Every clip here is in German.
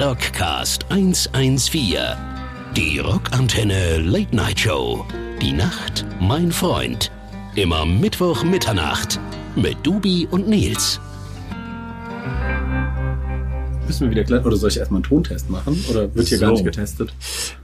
Rockcast 114. Die Rockantenne Late Night Show. Die Nacht, mein Freund. Immer Mittwoch Mitternacht mit Dubi und Nils. Müssen wir wieder gleich, oder soll ich erstmal einen Tontest machen? Oder wird hier So. gar nicht getestet?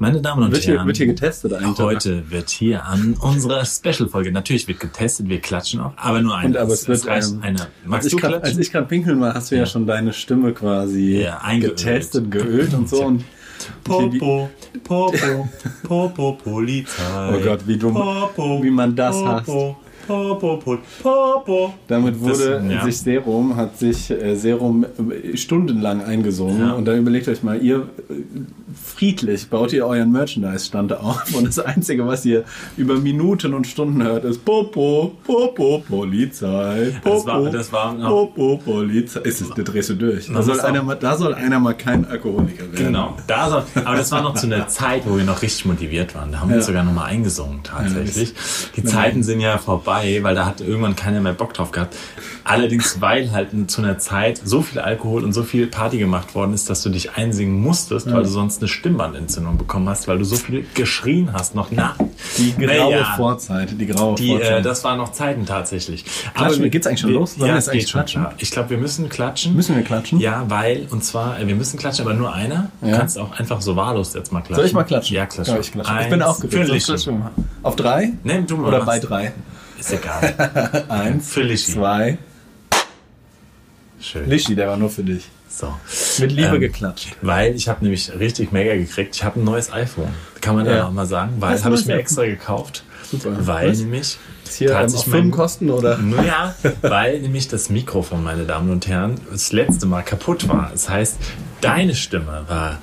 Meine Damen und Wird hier, Herren, wird hier getestet eigentlich? heute wird hier an unserer Special-Folge, natürlich wird getestet, wir klatschen auch, aber nur eine. Und aber es wird, ähm, eine. Als Magst ich, du grad, klatschen? als ich gerade pinkeln war, hast du ja, Ja. schon deine Stimme quasi Ja, getestet, geölt und so. Und Popo, Popo, Popo, Polizei. Oh Gott, wie dumm- Popo, wie man das hasst. Popo, Popo, Popo, Popo. damit wurde Das- ja. sich Serum, hat sich äh, Serum äh, stundenlang eingesungen. Ja. Und dann überlegt euch mal, ihr äh, friedlich baut ihr euren Merchandise-Stand auf und das Einzige, was ihr über Minuten und Stunden hört, ist Popo, Popo, Polizei, Popo, Das war- das war noch- Popo, Polizei. Ist es, da drehst du durch. Da soll, einer mal, da soll einer mal kein Alkoholiker werden. Genau. Da so, aber das war noch zu einer Zeit, wo wir noch richtig motiviert waren. Da haben wir Ja. sogar nochmal eingesungen, tatsächlich. Ja, Die Zeiten sind ja vorbei, weil da hat irgendwann keiner mehr Bock drauf gehabt. Allerdings, weil halt zu einer Zeit so viel Alkohol und so viel Party gemacht worden ist, dass du dich einsingen musstest, weil du sonst eine Stimmbandentzündung bekommen hast, weil du so viel geschrien hast, noch nach. Die graue Naja, Vorzeit, die graue Die, Vorzeit. äh, das waren noch Zeiten tatsächlich. Klatschen wir- geht's eigentlich schon wir- los? Wir ja, jetzt es eigentlich schon, klatschen? ja. Ich glaube, wir müssen klatschen. Müssen wir klatschen? Ja, weil, und zwar, äh, wir müssen klatschen, aber nur einer. Du Ja. kannst auch einfach so wahllos jetzt mal klatschen. Soll ich mal klatschen? Ja, klatschen. Ja, ich, klatsche. ich bin auch. Sonst klatschen mal. Auf drei? Nee, du mal Oder bei drei? Ist egal. Eins, Für Lichi. zwei. Schön. Lischi, der war nur für dich. So. Mit Liebe Ähm, geklatscht. Weil ich habe nämlich richtig mega gekriegt. Ich habe ein neues iPhone. Kann man ja Ja. auch mal sagen. Weil habe ich mir extra gekauft. Super. Weil Was? nämlich Ist hier ähm, hat sich auf mein- Firmenkosten oder? Naja, weil nämlich das Mikrofon, meine Damen und Herren, das letzte Mal kaputt war. Das heißt, deine Stimme war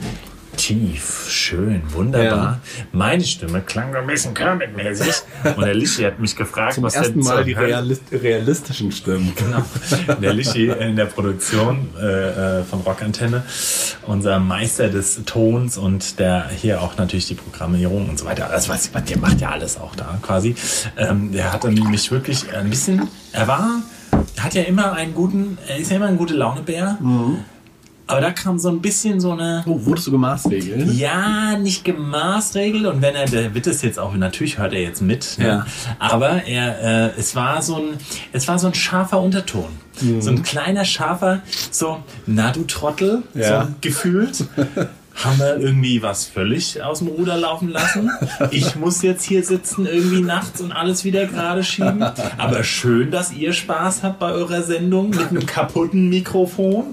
tief, schön, wunderbar. Meine Stimme klang so ein bisschen Kermit-mäßig. Und der Lischi hat mich gefragt, Zum was ersten denn Mal die realist realistischen Stimmen. Genau. Der Lischi in der Produktion äh, äh, von Rockantenne, unser Meister des Tons und der hier auch natürlich die Programmierung und so weiter. Das was, der macht ja alles auch da quasi. Ähm, der hat dann mich wirklich ein bisschen, er war, er hat ja immer einen guten, er ist ja immer ein gute Launebär. Aber da kam so ein bisschen so eine, Oh, wurdest du gemaßregelt? ja, nicht gemaßregelt und wenn er, der wird es jetzt auch, natürlich hört er jetzt mit, ne? Ja. aber er, äh, es war so ein, es war so ein scharfer Unterton. Mhm. So ein kleiner scharfer, so, na du Trottel, Ja. so gefühlt. Haben wir irgendwie was völlig aus dem Ruder laufen lassen? Ich muss jetzt hier sitzen irgendwie nachts und alles wieder gerade schieben. Aber schön, dass ihr Spaß habt bei eurer Sendung mit einem kaputten Mikrofon.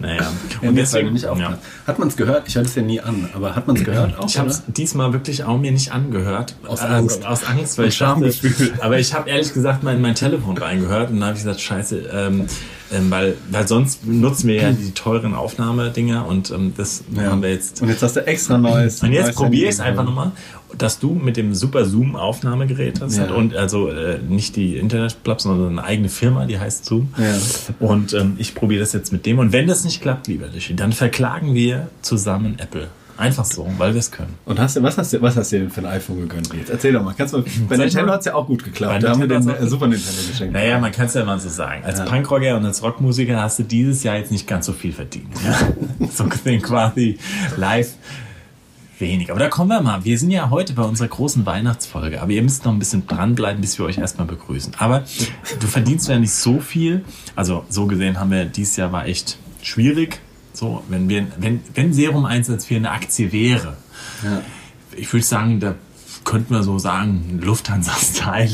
Naja, Ja, und deswegen nicht ja. Hat man es gehört? Ich höre es ja nie an, aber hat man es gehört auch? Ich habe es diesmal wirklich auch mir nicht angehört. Aus Äh, Angst. Aus Angst, weil Und ich dachte, aber ich habe ehrlich gesagt mal in mein Telefon reingehört und dann habe ich gesagt, scheiße, ähm, ähm, weil, weil sonst nutzen wir ja die teuren Aufnahmedinger und ähm, das haben wir jetzt. Und jetzt hast du extra neues. Und jetzt probiere ich es einfach nochmal, dass du mit dem Super Zoom Aufnahmegerät hast Ja. und also äh, nicht die Internetplattform, sondern eine eigene Firma, die heißt Zoom. Ja. Und ähm, ich probiere das jetzt mit dem. Und wenn das nicht klappt, lieber Lischi, dann verklagen wir zusammen Apple. Einfach so, weil wir es können. Und hast du, was hast du, was hast du denn für ein iPhone gegönnt? Jetzt erzähl doch mal. Kannst du, bei Nintendo hat es ja auch gut geklappt. Da haben wir den äh, Super Nintendo geschenkt. Naja, man kann es ja mal so sagen. Als Punkrocker und als Rockmusiker hast du dieses Jahr jetzt nicht ganz so viel verdient. Ja? so gesehen quasi live wenig. Aber da kommen wir mal. Wir sind ja heute bei unserer großen Weihnachtsfolge, aber ihr müsst noch ein bisschen dranbleiben, bis wir euch erstmal begrüßen. Aber du verdienst ja nicht so viel. Also so gesehen haben wir, dieses Jahr war echt schwierig. So, wenn wir, wenn, wenn Serum 114 eine Aktie wäre, Ja. ich würde sagen, da könnten wir so sagen, Lufthansa-Style.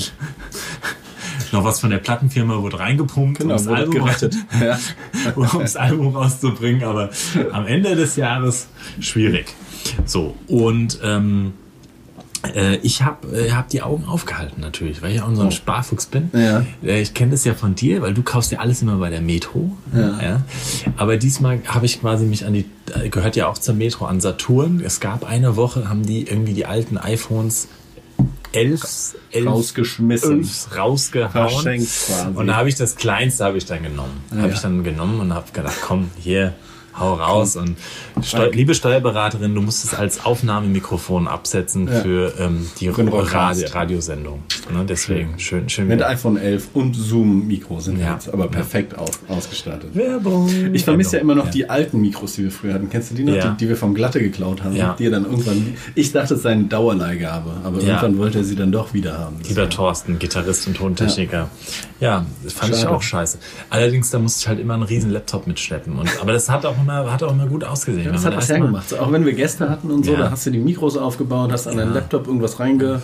Noch was von der Plattenfirma wurde reingepumpt, Genau, um, das Album. Ja. um das Album rauszubringen, aber am Ende des Jahres schwierig. So, und ähm, äh, ich habe äh, hab die Augen aufgehalten natürlich, weil ich auch so ein Sparfuchs bin. Oh. Ja. Äh, ich kenne das ja von dir, weil du kaufst ja alles immer bei der Metro. Ja. Aber diesmal habe ich quasi mich an die, äh, gehört ja auch zur Metro, an Saturn. Es gab eine Woche, haben die irgendwie die alten iPhones 11, 11 Rausgeschmissen. 11 rausgehauen. Verschenkt quasi. Und da habe ich das kleinste habe ich dann genommen. Habe ich dann genommen und habe gedacht, komm, hier, hau raus. Und Steu liebe Steuerberaterin, du musst es als Aufnahmemikrofon absetzen Ja. für ähm, die. Radio Radiosendung. Ne, deswegen schön, schön. Mit iPhone 11 und Zoom-Mikro sind wir Ja. jetzt aber perfekt aus, ausgestattet. Werbung. Ich vermisse ja immer noch Ja. die alten Mikros, die wir früher hatten. Kennst du die noch? Ja. Die, die wir vom Glatte geklaut haben. Ja. Die dann irgendwann. Ich dachte, es sei eine Dauerleihgabe, aber Ja. irgendwann wollte er sie dann doch wieder haben. Lieber Thorsten, Gitarrist und Tontechniker. Ja, das fand ich Schade. auch scheiße. Allerdings, da musste ich halt immer einen riesen Laptop mitschleppen. Und, aber das hat auch immer, hat auch immer gut ausgesehen. Das Wenn hat erst mal- hergemacht. So, Auch wenn wir Gäste hatten und so, Ja. da hast du die Mikros aufgebaut, hast an deinen Laptop irgendwas reinge,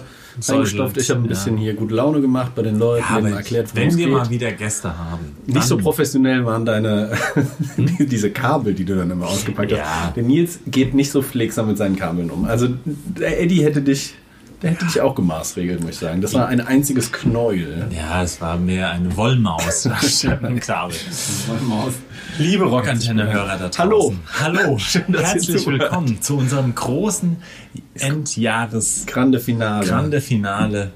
reingestopft. Ich habe ein ja. bisschen hier gute Laune gemacht bei den Leuten, Ja, denen erklärt, wenn wir geht. mal wieder Gäste haben. Nicht so professionell waren deine diese Kabel, die du dann immer ausgepackt Ja. hast. Der Nils geht nicht so pflegsam mit seinen Kabeln um. Also der Eddie hätte dich, der hätte dich auch gemaßregelt, muss ich sagen. Das war ein einziges Knäuel. Ja, es war mehr eine Wollmaus anstatt ein Kabel. Liebe Rockantenne-Hörer da draußen. Hallo. Hallo. Schön, dass Herzlich willkommen zu unserem großen Endjahres Grande Finale. Grande Finale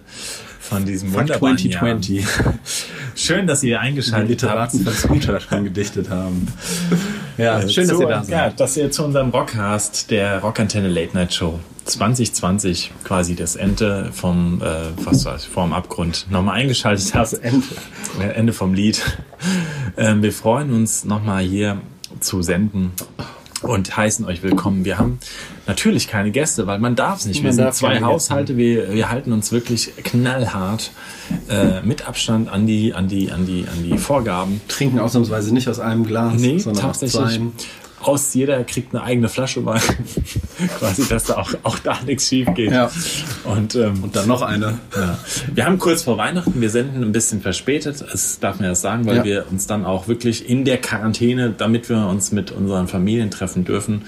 von diesem Fuck wunderbaren 2020. Jahr. Schön, dass ihr Die eingeschaltet habt. Literaten von Scooter schon gedichtet haben. Ja, schön, dass zu, ihr da Ja, seid. dass ihr zu unserem Rockcast der Rockantenne Late Night Show 2020 quasi das Ende vom, äh, was weiß ich, vom Abgrund nochmal eingeschaltet habt. Ende. Ende vom Lied. Ähm, wir freuen uns nochmal hier zu senden und heißen euch willkommen. Wir haben natürlich keine Gäste, weil man darf es nicht. Wir Man sind zwei. Haushalte. Wir, wir halten uns wirklich knallhart äh, mit Abstand an die, an die, an die, an die Vorgaben. Trinken ausnahmsweise nicht aus einem Glas, Nee, sondern aus tatsächlich. zwei. Aus jeder kriegt eine eigene Flasche Wein. Quasi, dass da auch, auch da nichts schief geht. Ja. Und, ähm, Und dann noch eine. ja. Wir haben kurz vor Weihnachten, wir senden ein bisschen verspätet, das darf man erst sagen, weil Ja. wir uns dann auch wirklich in der Quarantäne, damit wir uns mit unseren Familien treffen dürfen,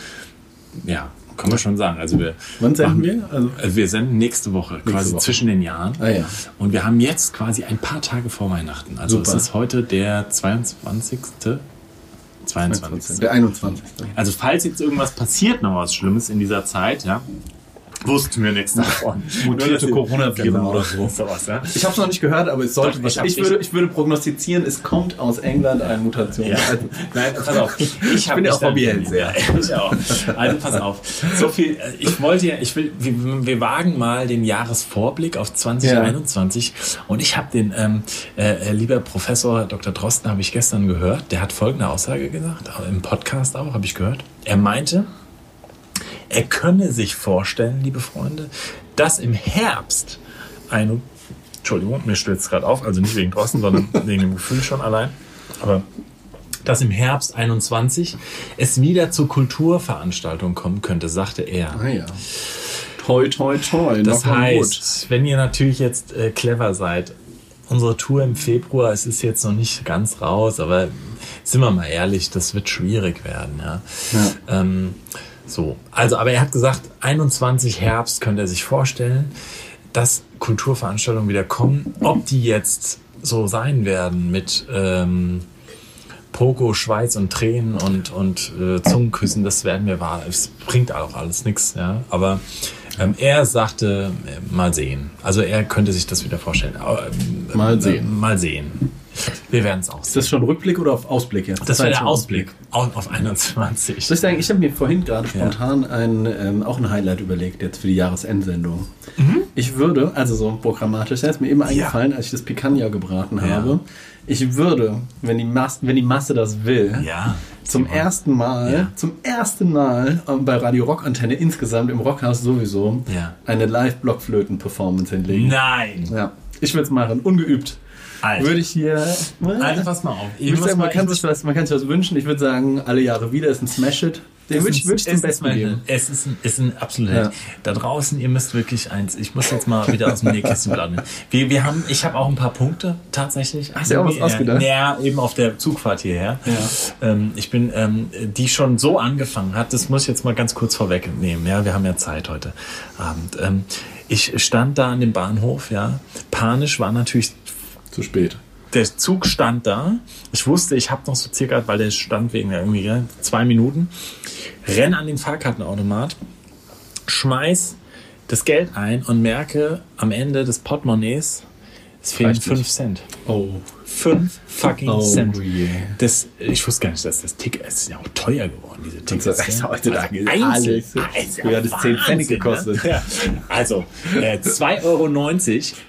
ja, kann man schon sagen. Also wir, Wann senden machen- wir? Also, also wir senden nächste Woche, quasi Woche. zwischen den Jahren. Ah, ja. Und wir haben jetzt quasi ein paar Tage vor Weihnachten. Also Super. es ist heute der 22. 22. der 21. Also falls jetzt irgendwas passiert, noch was Schlimmes in dieser Zeit, ja, wussten wir nichts davon. Mutierte ihr- Coronaviren genau, oder so. Sowas, ja. Ich habe es noch nicht gehört, aber es sollte Doch, was. ich Ich, würde, ich würde prognostizieren, es kommt aus England eine Mutation. Ja. Also, Nein, pass auf. Ich, hab bin ja auch Hobbyheld sehr. Ja, ich auch. Also pass auf. So viel. äh, Ich wollte ja, ich will, wir, wir wagen mal den Jahresvorblick auf 2021 und ich habe den, ähm, äh, lieber Professor Dr. Drosten, habe ich gestern gehört. Der hat folgende Aussage gesagt, im Podcast auch, habe ich gehört. Er meinte, er könne sich vorstellen, liebe Freunde, dass im Herbst eine, Entschuldigung, mir stürzt gerade auf, also nicht wegen Drosten, sondern wegen dem Gefühl schon allein, aber dass im Herbst 21 es wieder zur Kulturveranstaltung kommen könnte, sagte er. ah ja. Toi, toi, toi. Das heißt, wenn ihr natürlich jetzt äh, clever seid, unsere Tour im Februar, es ist jetzt noch nicht ganz raus, aber sind wir mal ehrlich, das wird schwierig werden. Ja. Ähm, so, also, aber er hat gesagt, 21 Herbst könnte er sich vorstellen, dass Kulturveranstaltungen wieder kommen. Ob die jetzt so sein werden mit ähm, Pogo, Schweiß und Tränen und, und äh, Zungenküssen, das werden wir wahr. Es bringt auch alles nichts, ja. Aber ähm, er sagte, äh, mal sehen. Also er könnte sich das wieder vorstellen. Ähm, Mal äh, sehen. mal sehen. Wir werden es auch Ist sehen. das schon Rückblick oder auf Ausblick jetzt? Das war jetzt der Ausblick auf, auf 21. Soll ich sagen, ich habe mir vorhin gerade spontan ein, ähm, auch ein Highlight überlegt jetzt für die Jahresendsendung. Mhm. Ich würde, also so programmatisch, das ist mir eben eingefallen, als ich das Picanha gebraten Ja. habe. Ich würde, wenn die, Mas wenn die Masse das will, Ja. zum Simon. ersten Mal, Ja. zum ersten Mal ähm, bei Radio Rock Antenne insgesamt im Rockhaus sowieso Ja. eine Live-Blockflöten-Performance hinlegen. Nein. Ja, ich würde es machen, ungeübt. Alter. Würde ich hier. Also pass mal auf. Ich sagen, man mal- kann, ich sich was, man kann sich was wünschen. Ich würde sagen, alle Jahre wieder ist ein Smash-It. Den würde ich, würd ich zum es Besten geben. Es ist ein, ist ein absoluter Ja. Da draußen, ihr müsst wirklich eins. Ich muss jetzt mal wieder aus dem Nähkästchen plaudern. Wir, wir haben, ich habe auch ein paar Punkte tatsächlich. Hast du auch was ausgedacht? Ja, eben auf der Zugfahrt hierher. Ähm, ich bin, ähm, die schon so angefangen hat. Das muss ich jetzt mal ganz kurz vorwegnehmen. Ja, wir haben ja Zeit heute Abend. Ähm, ich stand da an dem Bahnhof. Ja, panisch war natürlich Zu spät. der Zug stand da. Ich wusste, ich habe noch so circa, weil der stand wegen irgendwie ja, zwei Minuten. Renn an den Fahrkartenautomat, schmeiß das Geld ein und merke am Ende des Portemonnaies, es fehlen Reicht nicht. 5 Cent. Oh. 5 fucking Oh Cent. je. Das, ich wusste gar nicht, dass das Ticket es ist ja auch teuer geworden, diese Tickets. Das ist ja. heutzutage Also alles. einzeln. Also Früher hat es 10 Pfennig Wahnsinn, gekostet. Ne? Ja. Also, äh, 2,90 Euro,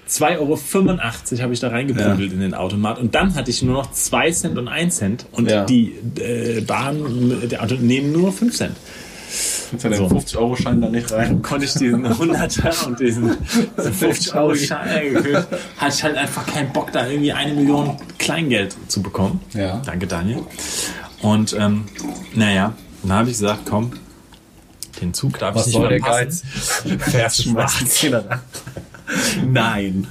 2,85 Euro habe ich da reingeprügelt in den Automat und dann hatte ich nur noch 2 Cent und 1 Cent und Ja. die äh, Bahn, der Auto nehmen nur 5 Cent. Den 50-Euro-Schein da nicht rein. konnte ich diesen 100er und diesen, diesen 50-Euro-Schein gekühlt. Hatte ich halt einfach keinen Bock, da irgendwie eine Million Kleingeld zu bekommen. Ja. Danke, Daniel. Und ähm, naja, dann habe ich gesagt, komm, den Zug darf Was ich nicht soll der verpassen. Fährst schwarz. Nein.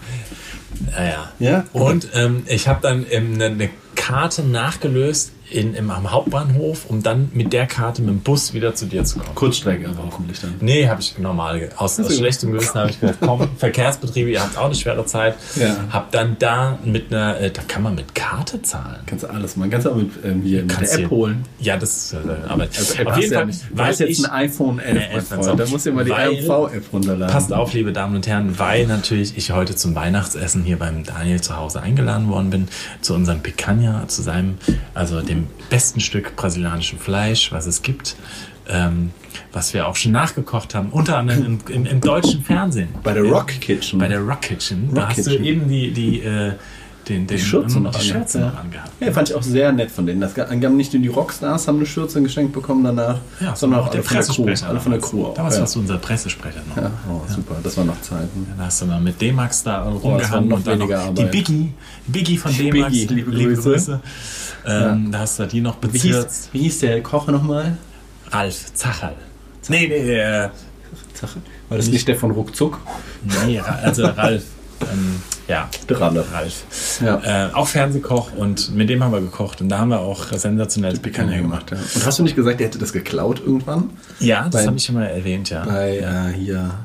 Naja. Ja? Und ähm, ich habe dann ähm, eine, eine Karte nachgelöst in, im, am Hauptbahnhof, um dann mit der Karte mit dem Bus wieder zu dir zu kommen. Kurzstrecke aber hoffentlich dann. Nee, habe ich normal. Aus, aus schlechtem Gewissen habe ich gesagt, komm, Verkehrsbetriebe, ihr habt auch eine schwere Zeit. Ja. Hab dann da mit einer, äh, da kann man mit Karte zahlen. Kannst du alles machen. Kannst du auch mit, ähm, hier mit Kannst der App holen. Ja, das ist, äh, aber Also App auf jeden ja Fall, nicht. Du weil jetzt ich, ein iPhone 11, Nee, mein pass Freund. auf. Da musst du mal die RMV-App runterladen. Passt auf, liebe Damen und Herren, weil natürlich ich heute zum Weihnachtsessen hier beim Daniel zu Hause eingeladen worden bin, zu unserem Picanha, zu seinem, also dem besten Stück brasilianischen Fleisch, was es gibt, ähm, was wir auch schon nachgekocht haben, unter anderem im, im, im deutschen Fernsehen. Bei der Rock Kitchen. Bei der Rock Kitchen. da Rock hast Kitchen. du eben die, die, äh, den, den, Schürze noch die Schürze noch angehabt. Ja, fand ich auch sehr nett von denen. Das haben nicht nur die Rockstars haben eine Schürze geschenkt bekommen danach, Ja, sondern auch von der Crew. Pressesprecher. Alle von der. Crew auch. Damals ja. warst du unser Pressesprecher noch. ja, oh, super. Das waren noch Zeiten. Da hast du mal mit D-Max da war rumgehangen und dann noch die. Biggie, Biggie von D-Max, Biggie, liebe Grüße. Ähm, Da hast du die noch Wie hieß, bezirzt. wie hieß der Koch nochmal? Ralf Zacherl. Nee, nee, äh, War das nicht der von Ruckzuck? nee, also Ralf. Ähm, ja, Ralle. Ralf. Ja. Äh, auch Fernsehkoch und mit dem haben wir gekocht und da haben wir auch sensationelles Picanha gemacht. Ja. Und hast du nicht gesagt, der hätte das geklaut irgendwann? Ja, das habe ich schon mal erwähnt, ja. Bei ja. äh, hier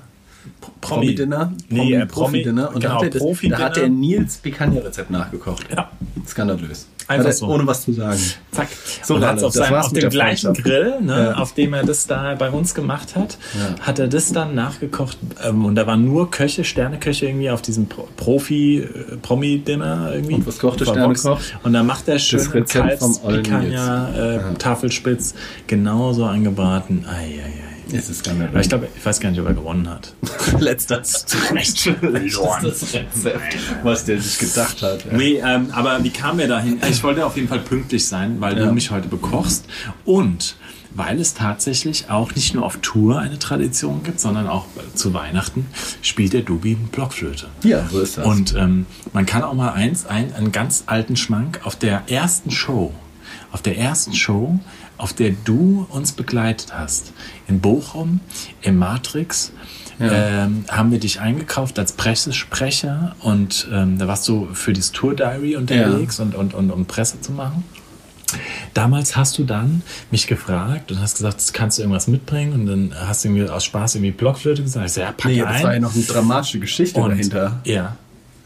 Promi. Promi-Dinner? Nee, äh, Promi- Profi-Dinner. Und genau, da, hat er das, da hat er Nils Picanha-Rezept nachgekocht. Ja. Skandalös. Einfach so. Ohne was zu sagen. Zack. So, und hat's auf, seinem, auf dem der gleichen. Grill, ne, Ja. auf dem er das da bei uns gemacht hat, Ja. hat er das dann nachgekocht. Ähm, und da waren nur Köche, Sterneköche irgendwie auf diesem Pro Profi, äh, Promi-Dinner irgendwie. Und was kocht der. Sternekoch? Und da macht er schön Das Rezept vom Ollen Picanha, äh, Ja. Tafelspitz, genauso angebraten. Ei, ei, ei. Es ist ich glaube, ich weiß gar nicht, ob er gewonnen hat. letzter Recht verloren. Rezept, was der sich gedacht hat. Ja. Nee, ähm, aber wie kam er dahin? Ich wollte auf jeden Fall pünktlich sein, weil Ja. du mich heute bekochst. Und weil es tatsächlich auch nicht nur auf Tour eine Tradition gibt, sondern auch zu Weihnachten spielt der Dubi Blockflöte. Ja, so ist das. Und ähm, man kann auch mal eins, ein, einen ganz alten Schmank auf der ersten Show, auf der ersten Show, auf der du uns begleitet hast, in Bochum, im Matrix, ähm, haben wir dich eingekauft als Pressesprecher und ähm, da warst du für das Tour Diary unterwegs und, und, und um Presse zu machen. Damals hast du dann mich gefragt und hast gesagt, kannst du irgendwas mitbringen? Und dann hast du irgendwie aus Spaß irgendwie Blockflöte gesagt. Ich so, ja, pack nee, ein. das war ja noch eine dramatische Geschichte Und- dahinter. Ja.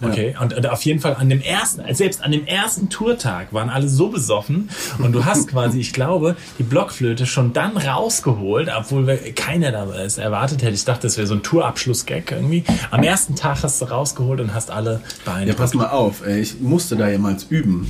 Okay, und, und auf jeden Fall an dem ersten, selbst an dem ersten Tourtag waren alle so besoffen und du hast quasi, ich glaube, die Blockflöte schon dann rausgeholt, obwohl wir, keiner da es erwartet hätte. Ich dachte, das wäre so ein Tourabschluss-Gag irgendwie. Am ersten Tag hast du rausgeholt und hast alle Beine. Ja, pass mal auf, ey, ich musste da jemals üben.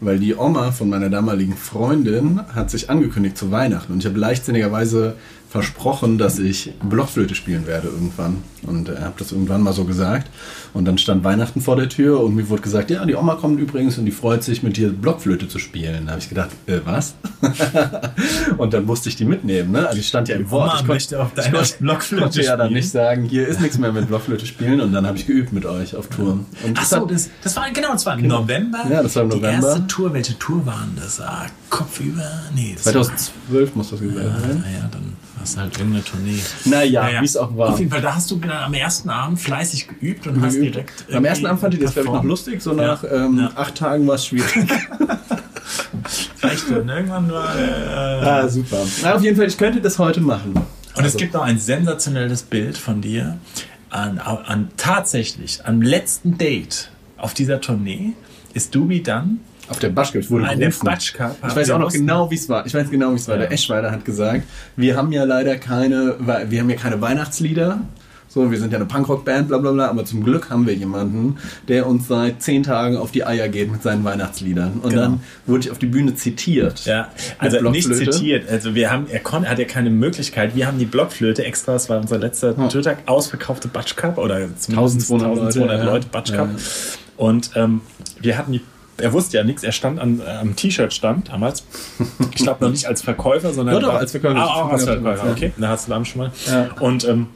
Weil die Oma von meiner damaligen Freundin hat sich angekündigt zu Weihnachten. Und ich habe leichtsinnigerweise versprochen, dass ich Blockflöte spielen werde irgendwann. Und er äh, habe das irgendwann mal so gesagt. Und dann stand Weihnachten vor der Tür und mir wurde gesagt, ja, die Oma kommt übrigens und die freut sich, mit dir Blockflöte zu spielen. Da habe ich gedacht, äh, was? und dann musste ich die mitnehmen. Ne? Also ich stand ja im Wort. Oma ich möchte auf ich deiner konnte- Blockflöte konnte ja dann nicht sagen, hier ist nichts mehr mit Blockflöte spielen. Und dann habe ich geübt mit euch auf Tour. Und Ach das so, hat- das, das war genau, das war im November. Ja, das war im Die November. erste Tour, welche Tour waren das? Ah, Kopfüber? Nee, das 2012 muss das gewesen war, sein. naja, dann hast du halt irgendeine Tournee. Naja, wie es auch war. Auf jeden Fall, da hast du genau am ersten Abend fleißig geübt und hast direkt. Am ersten Abend fand ich das, glaube ich, noch lustig. So nach ähm, Ja. acht Tagen war es schwierig. Reicht und irgendwann war. Äh, ah, super. Na, auf jeden Fall, ich könnte das heute machen. Und es gibt noch ein sensationelles Bild von dir an, an tatsächlich am letzten Date auf dieser Tournee ist Dubi dann Auf der Batschka, ich wurde Nein, der gerufen. Batschka. Ich weiß auch noch genau, wie es war. Ich weiß genau, wie es war. Ja. Der Eschweiler hat gesagt, wir haben ja leider keine, wir haben ja keine Weihnachtslieder, So, wir sind ja eine Punkrock-Band, bla bla bla, aber zum Glück haben wir jemanden, der uns seit zehn Tagen auf die Eier geht mit seinen Weihnachtsliedern. Und Genau. dann wurde ich auf die Bühne zitiert. Ja, also nicht zitiert. Also wir haben, er konnte, hat ja keine Möglichkeit. Wir haben die Blockflöte extra, das war unser letzter Tourtag, ausverkaufte Batsch Cup oder zumindest 1200 1200 Leute, Leute, ja. Batsch Ja, Cup. ja. Und ähm, wir hatten die, er wusste ja nichts, er stand an, äh, am T-Shirt-Stand damals. Ich glaube noch nicht als Verkäufer, sondern Doch, doch, als Verkäufer. Ah, auch als Ja, Verkäufer, ja. okay. Da hast du dann schon mal. Ja. Und ähm,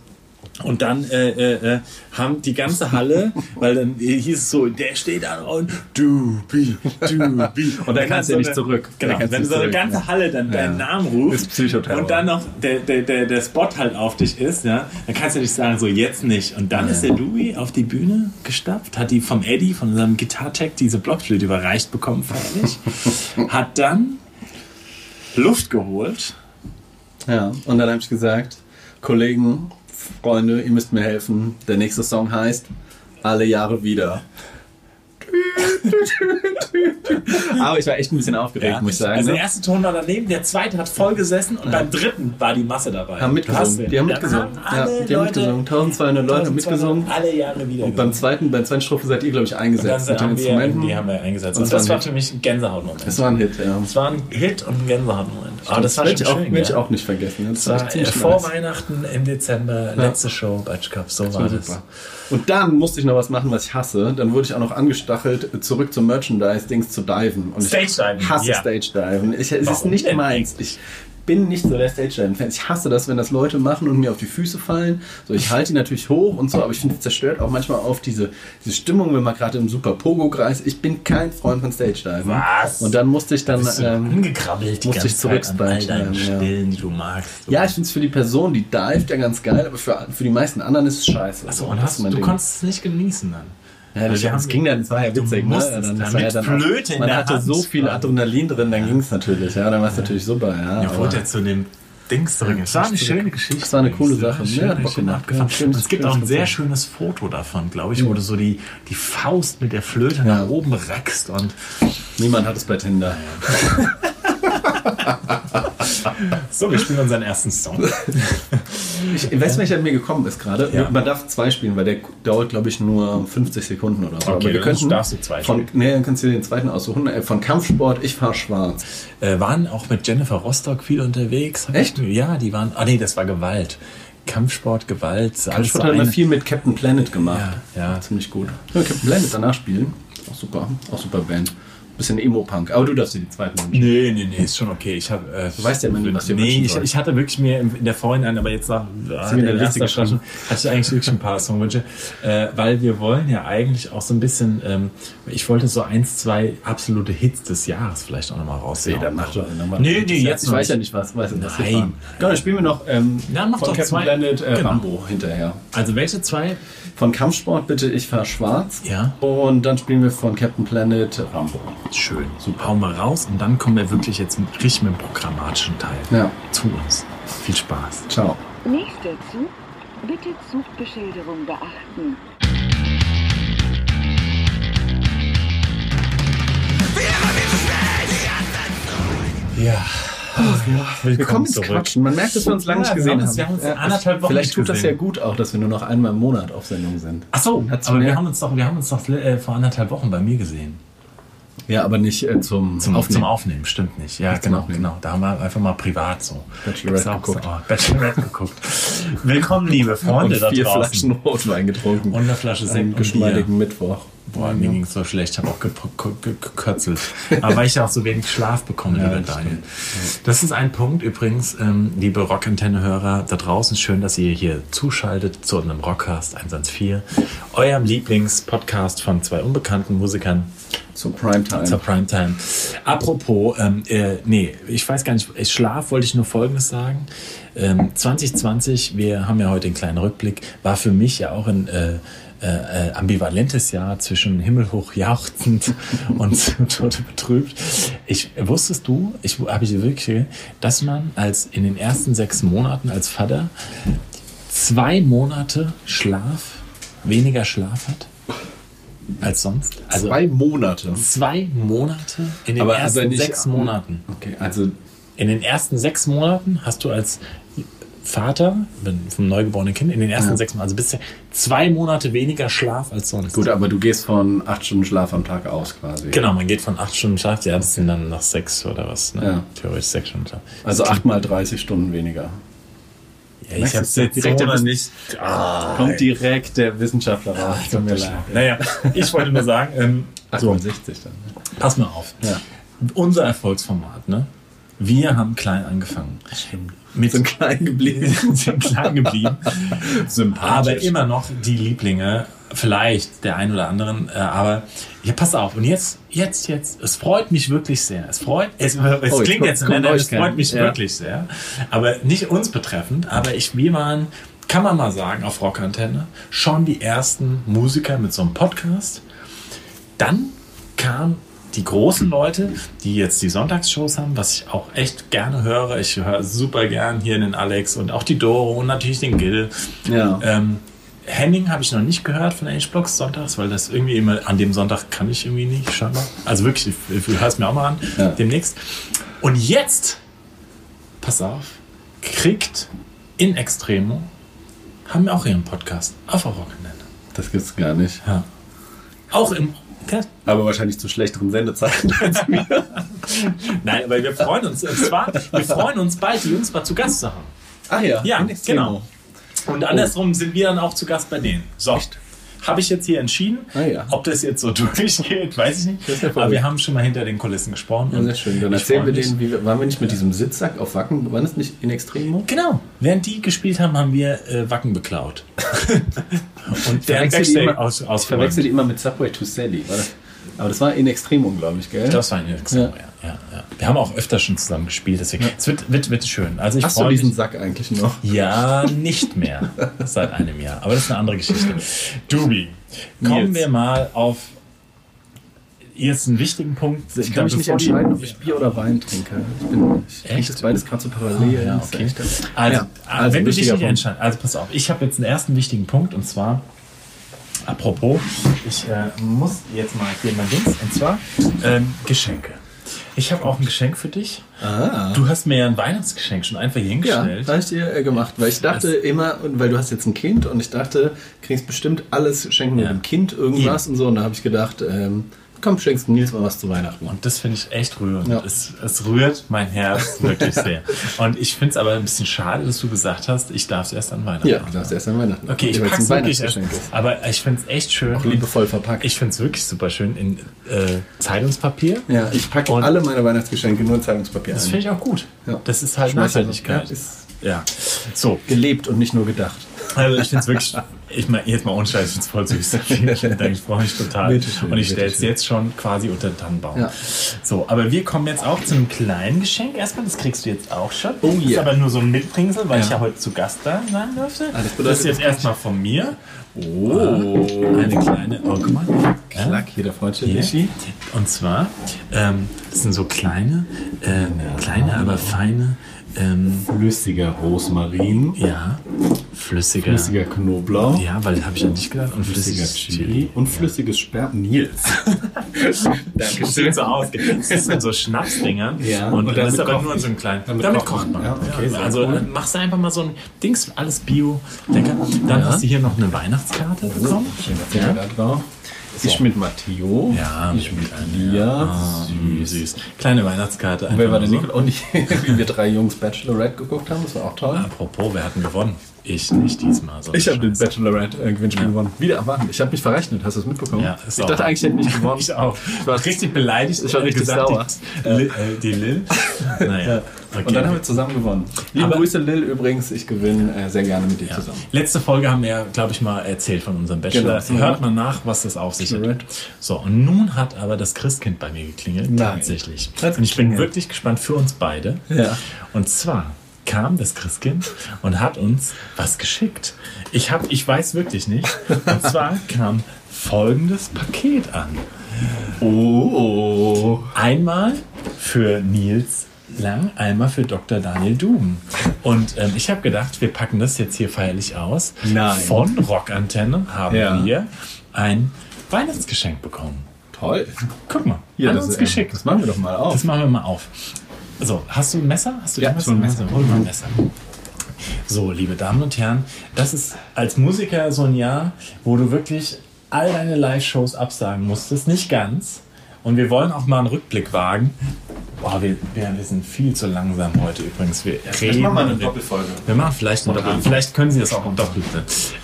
und dann äh, äh, äh, haben die ganze Halle, weil dann hieß es so, der steht da und du, bi, du, bi. Und dann kannst du ja nicht zurück. Genau, wenn du so eine ganze ja. Halle dann deinen Ja. Namen ruft und dann noch der, der, der, der Spot halt auf dich ist, ja, dann kannst du nicht sagen, so jetzt nicht. Und dann ist der Louis auf die Bühne gestapft, hat die vom Eddie, von unserem Gitartech, diese Blockflöte überreicht bekommen, fertig. hat dann Luft geholt. Ja, und dann habe ich gesagt, Kollegen, Freunde, ihr müsst mir helfen. Der nächste Song heißt Alle Jahre wieder. Aber ich war echt ein bisschen aufgeregt, Ja. muss ich sagen. also der ne? erste Ton war daneben, der zweite hat voll gesessen und beim dritten war die Masse dabei. Haben mitgesungen. Die haben mitgesungen. haben Ja, die haben Leute, mitgesungen. 1200 Leute haben 1200 mitgesungen. Alle Jahre wieder. Und beim zweiten, beim zweiten Strophe seid ihr, glaube ich, eingesetzt mit den haben Instrumenten. die haben wir eingesetzt. Und Und war das war für mich ein Gänsehautmoment. Das war ein Hit, ja. Es war ein Hit und ein Gänsehautmoment. Aber das war werde schon ich, auch, schön. werd ich ja. auch nicht vergessen. Das Das war vor. Weihnachten im Dezember, letzte Show, Batsch Cup, so war war das. Und dann musste ich noch was machen, was ich hasse. Dann wurde ich auch noch angestachelt, zurück zum Merchandise-Dings zu diven. Und ich Stage Diven, hasse ja. Stage-Diven. Ich, es ist Warum nicht denn meins. Ich bin nicht so der Stage-Diven-Fan. Ich hasse das, wenn das Leute machen und mir auf die Füße fallen. So, ich halte die natürlich hoch und so, aber ich finde, es zerstört auch manchmal auf diese, diese Stimmung, wenn man gerade im Super Pogo-Kreis. Ich bin kein Freund von Stage-Diven. Was? Und dann musste ich dann. Bist du Ähm, die musste ganze ich zurück Zeit an all Stage deinen Diven, ja. Stillen, die du magst. ja, ich finde es für die Person, die dived, ja ganz geil, aber für, für die meisten anderen ist es scheiße. Achso, und Das hast, ist du konntest es nicht genießen dann. Ja, das, das haben- ging dann, das war ja witzig, ne? dann das war ja Flöte in man hatte Hand so viel. Adrenalin drin, dann ging es natürlich, ja, dann war es natürlich super, ja. Ja, aber- wurde er zu dem Dings zurück. Es war eine schöne Geschichte. Das war eine coole. Sache. Schön, Ja, schön abgefahren. Ja, es gibt auch ein sehr schönes Foto davon, glaube ich, wo du so die, die Faust mit der Flöte Ja. nach oben rackst und Niemand hat es bei Tinder. so, wir spielen unseren ersten Song. Ich weiß, welcher mir gekommen ist gerade. Ja. Man darf zwei spielen, weil der dauert, glaube ich, nur 50 Sekunden oder so. Okay, Aber wir dann könnten darfst du zwei von, spielen. Nee, dann kannst du dir den zweiten aussuchen. Äh, Von Kampfsport, ich fahr schwarz. äh, waren auch mit Jennifer Rostock viel unterwegs. Echt? Ja, die waren. Ah, nee, das war Gewalt. Kampfsport, Gewalt. Kampfsport hat eine- viel mit Captain Planet gemacht. Ja, ja. Ziemlich gut. Ja, Captain Planet danach spielen. Auch super. Auch super Band. Bisschen Emo-Punk. Aber du darfst dir die zweiten wünschen. Nee, nee, nee, ist schon okay. Ich hab, äh, Du weißt ja immer nie, was dir Nee, ich, ich hatte wirklich mir in der Vorhinein, aber jetzt nach ah, der ersten Session, hatte ich eigentlich wirklich ein paar Songwünsche, äh, weil wir wollen ja eigentlich auch so ein bisschen, ähm, ich wollte so eins, zwei absolute Hits des Jahres vielleicht auch nochmal raussehen. Nee, dann mach doch. Dann mach Nee, nee, jetzt Ich weiß ja nicht. was. Weiß nicht, was wir Nein. Ja, dann spielen wir noch ähm, Ja, mach von doch Captain zwei. Planet äh, Genau. Rambo hinterher. Also welche zwei? Von Kampfsport bitte Ich fahr schwarz. Ja. Und dann spielen wir von Captain Planet Rambo. Schön. Super. Hauen wir raus und dann kommen wir wirklich jetzt mit- richtig mit dem programmatischen Teil Ja. zu uns. Viel Spaß. Ciao. Nächster Zug. Bitte Zugbeschilderung beachten. Ja. Wir kommen ins zurück. Quatschen. Man merkt, dass wir uns lange Ja, nicht gesehen haben wir haben uns Ja, anderthalb Wochen Vielleicht tut das ja gut auch, dass wir nur noch einmal im Monat auf Sendung sind. Ach so, Hat's aber wir haben uns doch, wir haben uns doch äh, vor anderthalb Wochen bei mir gesehen. Ja, aber nicht äh, zum, Zum Aufnehmen. Zum Aufnehmen, stimmt nicht. Ja, Nicht genau, genau. Da haben wir einfach mal privat so. Bachelorette geguckt. So, oh, Bachelorette geguckt. Willkommen, liebe Freunde Und da vier draußen. Flaschen Rotwein getrunken. Und eine Flasche Sekt Einen geschmeidigen Mittwoch. Boah, mir ging es so schlecht, ich habe auch ge- ge- ge- gekötzelt. Aber weil ich ja auch so wenig Schlaf bekomme, lieber das Daniel. Das ist ein Punkt übrigens, ähm, liebe Rockantenne-Hörer da draußen. Schön, dass ihr hier zuschaltet zu einem Rockcast 114, eurem Lieblingspodcast von zwei unbekannten Musikern Zur Primetime. zur Primetime. Apropos, ähm, äh, nee, ich weiß gar nicht, ich Schlaf wollte ich nur Folgendes sagen. Ähm, 2020, wir haben ja heute einen kleinen Rückblick, war für mich ja auch ein äh, äh, äh, ambivalentes Jahr zwischen himmelhoch jauchzend und tote betrübt. Ich wusstest du, ich habe ich wirklich, dass man als in den ersten sechs Monaten als Vater zwei Monate Schlaf, weniger Schlaf hat als sonst. Also Zwei Monate. zwei Monate in den Aber ersten also nicht- sechs Monaten. Okay, also In den ersten sechs Monaten hast du als Vater vom neugeborenen Kind in den ersten sechs Monaten, also bisher zwei Monate weniger Schlaf als sonst. Gut, aber du gehst von acht Stunden Schlaf am Tag aus quasi. Genau, man geht von acht Stunden Schlaf, ja, das sind dann nach sechs oder was, ne? Ja. Theoretisch sechs Stunden Schlaf. Also acht mal 30 Stunden weniger. Ja, ich hab's jetzt direkt so nicht. Kommt direkt der Wissenschaftler raus. Tut mir leid. Naja, ich wollte nur sagen, ähm, So, so, 60 dann. ne? pass mal auf. Ja. Unser Erfolgsformat, ne? Wir haben klein angefangen. Mit Sind klein geblieben. sind klein geblieben. Sympathisch. aber immer noch die Lieblinge, vielleicht der ein oder anderen, äh, aber ja, pass auf. Und jetzt, jetzt, jetzt, es freut mich wirklich sehr. Es freut, es, es Oh, klingt jetzt, nein, es freut mich Ja. wirklich sehr. Aber nicht uns betreffend, aber ich, wir waren, kann man mal sagen, auf Rockantenne, schon die ersten Musiker mit so einem Podcast. Dann kamen die großen Leute, die jetzt die Sonntagsshows haben, was ich auch echt gerne höre. Ich höre super gern hier den Alex und auch die Doro und natürlich den Gil. Ja. Ähm, Henning habe ich noch nicht gehört von H-Blocks sonntags, weil das irgendwie immer an dem Sonntag kann ich irgendwie nicht, scheinbar. Also wirklich, ich, ich höre es mir auch mal an, Ja. demnächst. Und jetzt, pass auf, kriegt in Extremo, haben wir auch ihren Podcast auf der Rock'n'Land. Das gibt's gar nicht. Ja. Auch im. Aber wahrscheinlich zu schlechteren Sendezeiten als mir. Nein, aber wir freuen uns. Und zwar, wir freuen uns bald, die Jungs mal zu Gast zu haben. Ach ja, Ja, genau. Und andersrum sind wir dann auch zu Gast bei denen. So. Habe ich jetzt hier entschieden. Ah, ja. Ob das jetzt so durchgeht, weiß ich nicht. Ja Aber wir haben schon mal hinter den Kulissen gesprochen. Ja, sehr schön. Dann erzählen wir denen, wie waren wir nicht mit diesem Sitzsack auf Wacken? Waren das nicht in Extremo? Genau. Während die gespielt haben, haben wir äh, Wacken beklaut. und die Backstage immer- aus, Ich verwechsel die immer mit Subway to Sally. War das- Aber das war in Extremo, glaube ich, gell? Das war eine Extremo, ja. Ja, ja. Wir haben auch öfter schon zusammen gespielt, deswegen. Es wird, wird, wird schön. Also ich Hast du diesen mich. Sack eigentlich noch? Ja, nicht mehr. Seit einem Jahr. Aber das ist eine andere Geschichte. Dubi, kommen Nils. wir mal auf jetzt einen wichtigen Punkt. Ich kann mich nicht entscheiden, ob ich Bier oder Wein trinke. Ich, bin, ich Echt? das beides gerade so parallel. Ja, Das ist okay. Also, Ja, also wenn du dich nicht entscheidest, also pass auf, ich habe jetzt einen ersten wichtigen Punkt und zwar, apropos, ich äh, muss jetzt mal hier mein Dings, und zwar ähm, Geschenke. Ich habe auch ein Geschenk für dich. Ah. Du hast mir ja ein Weihnachtsgeschenk schon einfach hier Ja, hingestellt. habe ich dir äh, gemacht, weil ich dachte immer, und weil du hast jetzt ein Kind und ich dachte, du kriegst bestimmt alles schenken Ja. mit dem Kind irgendwas und so. Und da habe ich gedacht, ähm, komm, schenkst Nils mal was zu Weihnachten. Und das finde ich echt rührend. Ja. Es, es rührt mein Herz wirklich sehr. Und ich finde es aber ein bisschen schade, dass du gesagt hast, ich darf es erst an Weihnachten Ja, du darfst erst an Weihnachten. Okay, ich pack's ein wirklich erst. Aber ich finde es echt schön. Auch liebevoll verpackt. Ich finde es wirklich super schön in äh, Zeitungspapier. ja, ich packe alle meine Weihnachtsgeschenke nur in Zeitungspapier Das finde ich auch gut. Ja. Das ist halt also- Nachhaltigkeit. Ja, Ja. So, gelebt und nicht nur gedacht. also ich finde es wirklich, ich meine, jetzt mal ohne Scheiß, ich finde voll süß. Vielen, vielen Dank, ich freue mich total. Bitteschön, und ich stelle es jetzt schon quasi unter den Tannenbaum. Ja. So, aber wir kommen jetzt auch zu einem kleinen Geschenk. Erstmal, das kriegst du jetzt auch schon. Oh Das ist yeah. aber nur so ein Mitbringsel, weil Ja. ich ja heute zu Gast da sein dürfte. Ah, das das, bedeutet, ist jetzt das erstmal von mir. Oh. Eine kleine, oh guck mal. Klack, hier der Freundchen. Michi. Und zwar, ähm, das sind so kleine, äh, kleine, aber feine, ähm, Flüssiger Rosmarin. ja, flüssiger. Flüssiger Knoblauch. Ja, weil habe ich an dich gedacht. Und Flüssiger flüssiges Chili. Chili. Und flüssiges Sperr. Nils. Das sieht so aus. Das sind so Schnapsdingern. Ja. Und, Und das ist aber nur in so einem kleinen. Damit Damit, kocht man. Ja, okay, sehr also cool. machst du einfach mal so ein Dings, alles Bio, lecker. Dann hast du hier noch eine Weihnachtskarte bekommen. Ja. Da drauf. Ich mit Matteo. Ja, Ich mit Lia. Ah, süß. Kleine Weihnachtskarte. Wer war der nur Nicole? Und ich, wie wir drei Jungs Bachelorette geguckt haben. Das war auch toll. Apropos, wer hat denn gewonnen? Ich nicht diesmal. so Ich habe den. Bachelorette-Gewinnspiel gewonnen. Wieder erwarten. Ich habe mich verrechnet. Hast du es mitbekommen? Ja, ich dachte eigentlich, ich hätte nicht gewonnen. Ich auch. Ich war richtig beleidigt. Ich war äh, richtig gesagt, sauer. Die, Lil, äh, die Lil. Naja. Okay. Und dann haben wir zusammen gewonnen. Liebe Aber- Grüße, Lil, übrigens. Ich gewinne äh, sehr gerne mit dir ja. zusammen. Letzte Folge haben wir, ja, glaube ich, mal erzählt von unserem Bachelor. Genau. Hört mal nach, was das auf sich hat. So, und nun hat aber das Christkind bei mir geklingelt. Nein. Tatsächlich. Und ich bin wirklich gespannt für uns beide. Ja. Und zwar kam das Christkind und hat uns was geschickt. Ich, hab, ich weiß wirklich nicht. Und zwar kam folgendes Paket an. Oh. Einmal für Nils Lang, einmal für Dr. Daniel Duben. Und ähm, ich habe gedacht, wir packen das jetzt hier feierlich aus. Nein. Von Rockantenne haben Ja. wir ein Weihnachtsgeschenk bekommen. Toll. Guck mal, Ja, hat das, uns äh, geschickt. Das machen wir doch mal auf. Das machen wir mal auf. So, hast du ein Messer? Hast du Ja, ein Messer. Hol mal ein Messer. So, liebe Damen und Herren, das ist als Musiker so ein Jahr, wo du wirklich all deine Live-Shows absagen musstest. Nicht ganz. Und wir wollen auch mal einen Rückblick wagen. Boah, wir, wir, wir sind viel zu langsam heute übrigens. Wir reden. machen wir eine Doppelfolge. Wir machen vielleicht eine Doppel. Vielleicht können Sie das auch doppelt.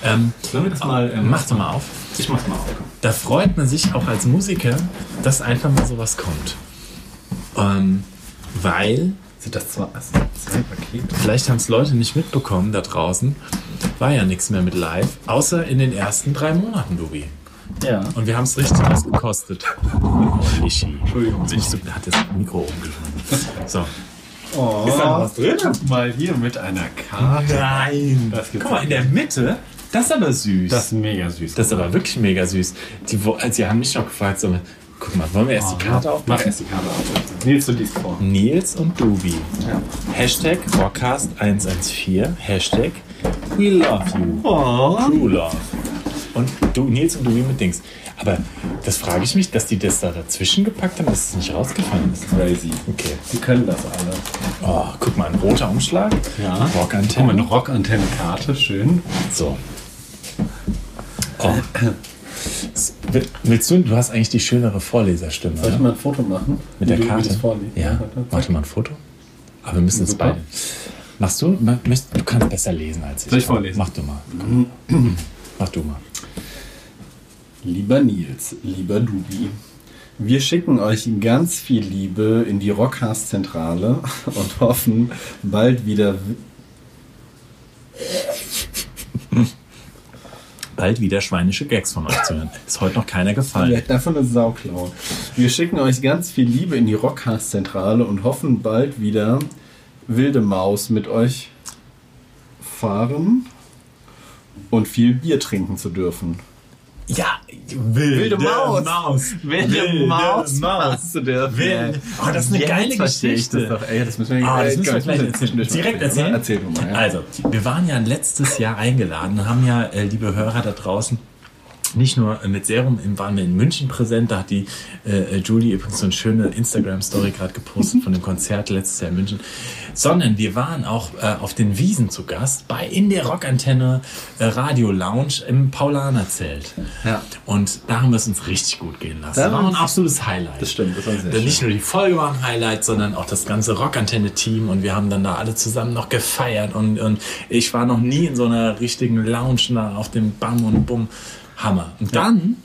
Ähm, Sollen wir das mal, ähm, mach doch mal auf. Ich mach's mal auf. Da freut man sich auch als Musiker, dass einfach mal sowas kommt. Ähm, weil, Sind das zwei, das sind zwei Pakete? vielleicht haben es Leute nicht mitbekommen da draußen, war ja nichts mehr mit live, außer in den ersten drei Monaten, Dubi. Ja. Und wir haben es richtig was gekostet. Oh, Lischi. Entschuldigung, ich so, hat das Mikro umgeschlagen. So. Oh, Ist da was drin? Mal hier mit einer Karte. Nein. Das Guck mal, in der Mitte, das ist aber süß. Das ist mega süß. Das ist aber wirklich mega süß. Die, also, sie haben mich noch gefragt, so, guck mal, wollen wir erst die Karte Mach aufmachen? erst die Karte auf. Nils, du liest vor. Nils und Dubi. Ja. Hashtag Rockcast114. Hashtag We love you. True love. Und du, Nils und Dubi mit Dings. Aber das frage ich mich, dass die das da dazwischen gepackt haben, dass es nicht rausgefallen ist. Crazy. Okay. Die können das alle. Oh, guck mal, ein roter Umschlag. Guck mal, Rockantenne. eine Rockantenne-Karte, schön. So. Oh. Will- Willst du, du hast eigentlich die schönere Vorleserstimme. Soll ich mal ein Foto machen? Mit der Karte? vorliest? Ja, warte mal ein Foto. Aber wir müssen es beide. Machst du? Du kannst besser lesen als ich. Soll ich vorlesen? Mach du mal. Mach du mal. Lieber Nils, lieber Dubi, wir schicken euch ganz viel Liebe in die Rockcast-Zentrale und hoffen, bald wieder. Bald wieder schweinische Gags von euch zu hören. Ist heute noch keiner gefallen. Vielleicht davon eine Sau klauen. Wir schicken euch ganz viel Liebe in die Rockcast-Zentrale und hoffen, bald wieder wilde Maus mit euch fahren und viel Bier trinken zu dürfen. Ja, wilde, Maus. Wilde Maus. Hast du der Wilde. Oh, das ist eine geile Geschichte. Das, doch, ey, das müssen wir, Ah, das müssen wir erzählen. zwischendurch Direkt oder? erzählen? Erzähl du mal. Ja. Also, wir waren ja letztes Jahr eingeladen und haben ja, äh, liebe Hörer da draußen, nicht nur mit Serum im- waren wir in München präsent, da hat die äh, Julie übrigens so eine schöne Instagram-Story gerade gepostet von dem Konzert letztes Jahr in München, sondern wir waren auch äh, auf den Wiesen zu Gast bei in der Rockantenne äh, Radio Lounge im Paulaner-Zelt. Ja. Und da haben wir es uns richtig gut gehen lassen. Da Das war ein es- absolutes Highlight. Das stimmt, das war sehr Denn Nicht nur die Folge war ein Highlight, sondern auch das ganze Rockantenne-Team und wir haben dann da alle zusammen noch gefeiert und, und ich war noch nie in so einer richtigen Lounge da auf dem Bam und Bum. Hammer. Und dann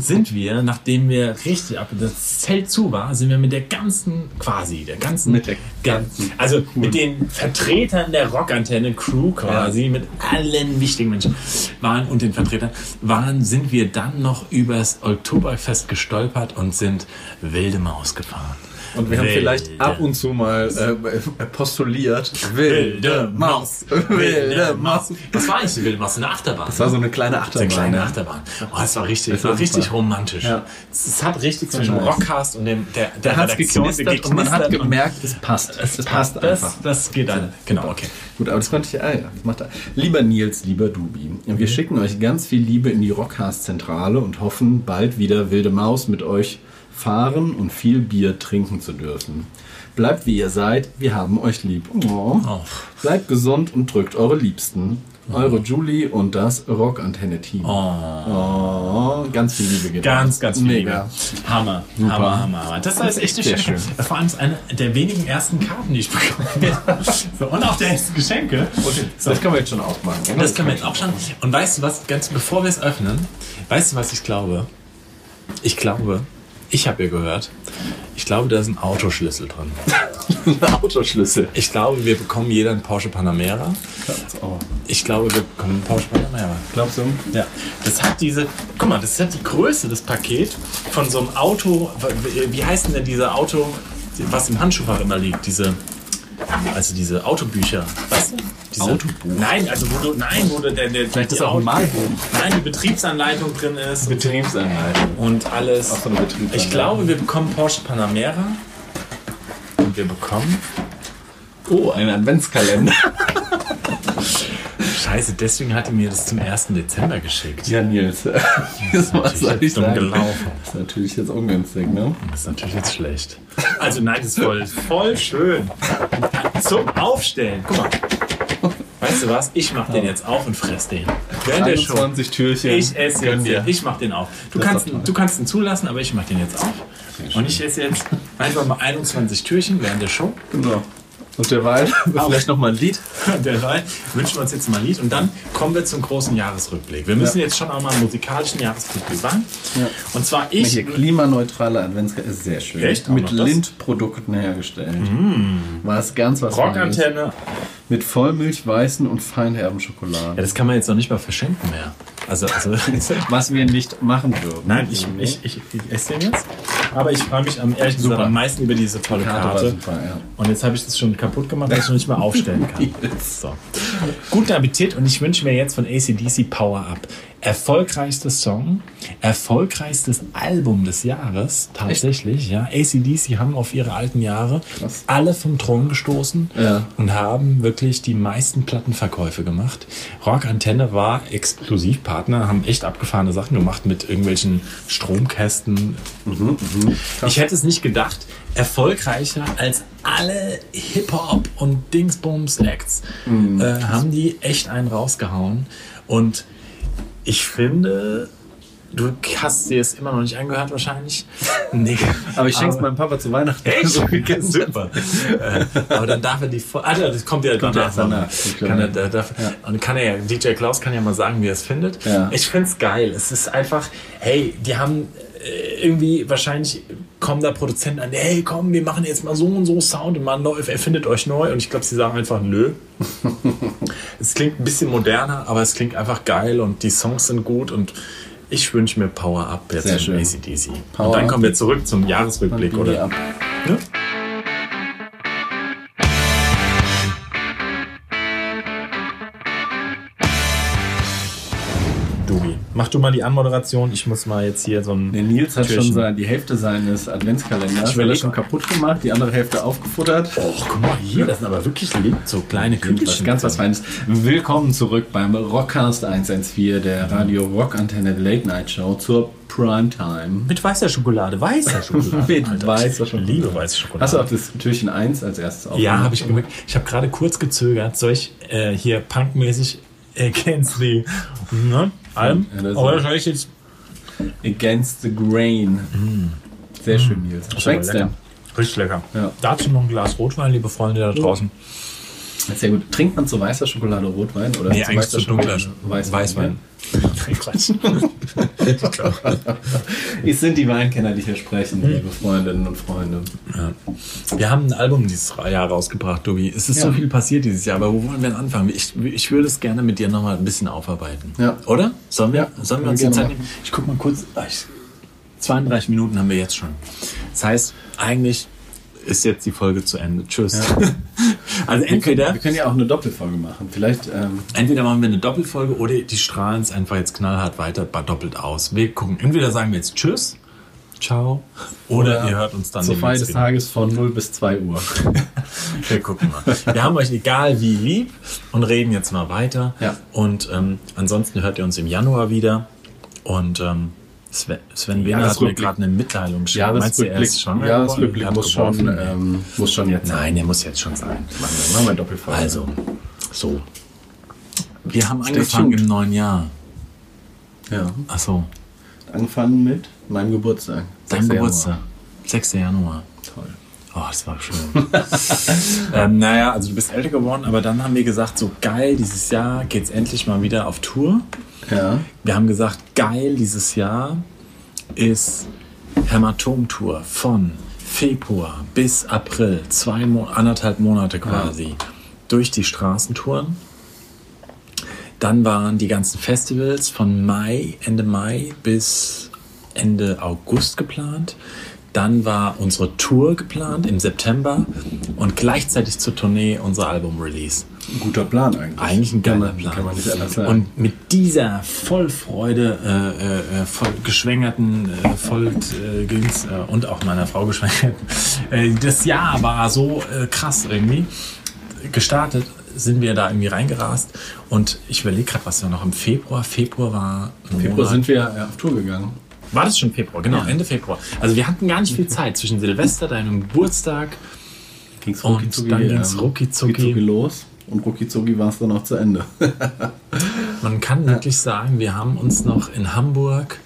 sind wir, nachdem wir richtig ab, das Zelt zu war, sind wir mit der ganzen, quasi, der ganzen, Mit der ganzen, also mit den Vertretern der Rockantenne Crew quasi, mit allen wichtigen Menschen waren und den Vertretern waren, sind wir dann noch übers Oktoberfest gestolpert und sind wilde Maus gefahren. Und wir haben Wilde vielleicht ab und zu mal äh, postuliert. Wilde Maus. Wilde Maus. Das war nicht die wilde Maus, eine Achterbahn. Das war so eine kleine eine Achterbahn. kleine ne? Achterbahn. Oh, das war richtig, Das war richtig romantisch. Ja. Es hat richtig zwischen nice. Rockcast und dem, der, der hat es Redaktion geknistert und man hat gemerkt, es passt. Es passt das, einfach. das geht alle. Genau, okay. Gut, aber das konnte ich, ah ja, das macht er. Lieber Nils, lieber Dubi, wir schicken euch ganz viel Liebe in die Rockcast-Zentrale und hoffen, bald wieder Wilde Maus mit euch fahren und viel Bier trinken zu dürfen. Bleibt wie ihr seid, wir haben euch lieb. Oh. Oh. Bleibt gesund und drückt eure Liebsten. Eure Julie und das Rockantenne-Team. Oh. ganz viel Liebe geht Ganz, ganz viel Mega. Liebe. Hammer, Hammer, Hammer, Hammer. Das ist echt eine Sehr Geschenke. schön. Vor allem ist eine der wenigen ersten Karten, die ich bekommen habe. so, und auch der ersten Geschenke. So, Das können wir jetzt schon aufmachen. oder? das können wir jetzt auch schon. Und weißt du was, ganz bevor wir es öffnen, weißt du, was ich glaube? Ich glaube, ich habe ja gehört, ich glaube, da ist ein Autoschlüssel drin. Ein Autoschlüssel. Ich glaube, wir bekommen jeder einen Porsche Panamera. Oh. Ich glaube, wir bekommen einen Porsche Panamera. Glaubst du? Ja, das hat diese, guck mal, das hat die Größe des Paket von so einem Auto, wie heißt denn dieser Auto, was im Handschuhfach immer liegt, diese, also diese Autobücher, weißt du? Diese, Autobuch? Nein, also wo du, nein, wo du, der, der, Vielleicht ist auch ein Malbuch. Nein, die Betriebsanleitung drin ist Betriebsanleitung. und alles. Auch so eine Betriebsanleitung. Ich glaube, wir bekommen Porsche Panamera und wir bekommen, Oh, ein Adventskalender. scheiße, deswegen hat die mir das zum 1. Dezember geschickt. Ja, Nils. Das was soll ich dumm gelaufen. Das ist natürlich jetzt ungünstig, ne? Das ist natürlich jetzt schlecht. Also nein, das ist voll, voll schön. Zum Aufstellen. Guck mal. Weißt du was? Ich mach den jetzt auf und fress den. Während der Show. 21 Türchen. Ich esse Gönn jetzt. dir. Ich mach den auf. Du Das kannst, du kannst ihn zulassen, aber ich mach den jetzt auf. Und ich esse jetzt einfach mal 21 Türchen während der Show. Genau. Und derweil vielleicht noch mal ein Lied. Derweil wünschen wir uns jetzt mal ein Lied und dann kommen wir zum großen Jahresrückblick. Wir müssen Ja. jetzt schon auch mal einen musikalischen Jahresrückblick machen. Und zwar ich. Hier klimaneutrale Adventskalender ist sehr schön. Echt? Mit? Mm. Lindprodukten hergestellt. War es ganz was. Rockantenne. Mit Vollmilch, weißen und feinherben Schokolade. Ja, das kann man jetzt noch nicht mal verschenken mehr. Also, also Was wir nicht machen würden. Nein, ich, ich, ich, ich esse den jetzt. Aber ich freue mich am ehrlich gesagt Super. am meisten über diese tolle Karte Karte. super, ja. Und jetzt habe ich das schon kaputt gemacht, weil ich es noch nicht mal aufstellen kann. So. Guten Appetit und ich wünsche mir jetzt von ACDC Power Up. Erfolgreichstes Song, erfolgreichstes Album des Jahres, tatsächlich. Ja, ACDC haben auf ihre alten Jahre Krass. alle vom Thron gestoßen Ja. und haben wirklich die meisten Plattenverkäufe gemacht. Rock Antenne war Exklusivpartner, haben echt abgefahrene Sachen gemacht mit irgendwelchen Stromkästen. Ich hätte es nicht gedacht, erfolgreicher als alle Hip-Hop und Dingsbums-Acts Mhm. äh, haben die echt einen rausgehauen. Und ich finde, du hast dir es immer noch nicht angehört wahrscheinlich. Nee. Aber ich schenke es meinem Papa zu Weihnachten. Echt? So. Super. äh, aber dann darf er die Voll Ah, das kommt ja Kommt danach. danach. Kann er, darf, Und kann er ja, DJ Klaus kann ja mal sagen, wie er es findet. Ja. Ich finde es geil. Es ist einfach, hey, die haben irgendwie, wahrscheinlich kommen da Produzenten an, hey, komm, wir machen jetzt mal so und so Sound und man läuft, erfindet euch neu. Und ich glaube, sie sagen einfach, nö. es klingt ein bisschen moderner, aber es klingt einfach geil und die Songs sind gut und ich wünsche mir Power Up jetzt Sehr von schön. ACDC. Und dann kommen wir zurück zum Jahresrückblick, oder? ab. Ja? Mach du mal die Anmoderation. Ich muss mal jetzt hier so ein. Der Nils hat Türchen. schon sein, die Hälfte seines Adventskalenders Ich überleg- schon kaputt gemacht, die andere Hälfte aufgefuttert. Och, guck mal hier, das sind aber wirklich so kleine Kügelchen. ganz was Feines. Willkommen zurück beim Rockcast 114, der Radio Rock Antenne Late Night Show zur Primetime. Mit weißer Schokolade, weißer Schokolade. Mit Alter, weißer Schokolade. liebe weiße Schokolade. Hast du auch das Türchen 1 als erstes aufgemacht? Ja, habe ich gemerkt. Ich habe gerade kurz gezögert. Soll ich äh, hier punkmäßig against the ne, Alm? Ja, das ist- Oder soll ich jetzt. Against the Grain. Sehr schön, Nils. Das ist Schmeckt's aber denn? Richtig lecker. Ja. Dazu noch ein Glas Rotwein, liebe Freunde da draußen. Sehr gut. Trinkt man zu weißer Schokolade Rotwein? Oder Nee, zu eigentlich weißer zu dunkler Schokolade Weißwein. Quatsch. Es sind die Weinkennner, die hier sprechen, liebe Freundinnen und Freunde. Wir haben ein Album dieses Jahr rausgebracht, Tobi. Es ist so Ja. viel passiert dieses Jahr, aber wo wollen wir denn anfangen? Ich, ich würde es gerne mit dir nochmal ein bisschen aufarbeiten. Ja. Oder? Sollen wir, Ja, sollen wir uns die Zeit nehmen? Ich guck mal kurz. Ah, ich, 32 Minuten haben wir jetzt schon. Das heißt, eigentlich ist jetzt die Folge zu Ende. Tschüss. also Wir können, entweder, wir können ja auch eine Doppelfolge machen. Vielleicht, ähm, entweder machen wir eine Doppelfolge oder die strahlen es einfach jetzt knallhart weiter doppelt aus. Wir gucken. Entweder sagen wir jetzt Tschüss, Ciao, oder, ihr hört uns dann zur Feier des. Tages von 0 bis 2 Uhr. Wir gucken mal. Wir haben euch egal wie lieb und reden jetzt mal weiter. Ja. Und ähm, ansonsten hört ihr uns im Januar wieder. Und ähm, Sven, Sven Wehner hat mir Jahresrückblick. gerade eine Mitteilung geschrieben. Meinst du, er Jahresrückblick, ist schwanger Jahresrückblick geworden? muss, schon, ähm, muss schon jetzt sein. Nein, der muss jetzt schon sein. Machen wir, eine Doppelfolge. Also, so. Wir haben Stay angefangen tuned. im neuen Jahr. Ja. Ach so, Angefangen mit meinem Geburtstag. dein 6. Geburtstag. 6. Januar. Toll. Oh, das war schön. ähm, naja, also du bist älter geworden, aber dann haben wir gesagt, so geil, dieses Jahr geht's endlich mal wieder auf Tour. Ja. Wir haben gesagt, geil, dieses Jahr ist Hämatom-Tour von Februar bis April, zwei anderthalb Monate quasi, durch die Straßentouren. Dann waren die ganzen Festivals von Mai, Ende Mai bis Ende August geplant. Dann war unsere Tour geplant im September und gleichzeitig zur Tournee unser Album-Release. Ein guter Plan eigentlich. Eigentlich ein geiler Plan. Kann man nicht anders sagen. Und mit dieser Vollfreude, äh, äh, voll geschwängerten, äh, voll äh, Dings, äh, und auch meiner Frau geschwängerten, äh, das Jahr war so äh, krass irgendwie. Gestartet sind wir da irgendwie reingerast und ich überlege gerade, was war noch im Februar. Februar war ein Februar Monat. sind wir ja auf Tour gegangen. War das schon Februar? Genau, Ende Februar. Also wir hatten gar nicht viel Zeit zwischen Silvester, deinem Geburtstag Ging's Und zucki, dann ging's ähm, rucki zucki. los. und rucki war es dann auch zu Ende. Man kann wirklich sagen, wir haben uns noch in Hamburg,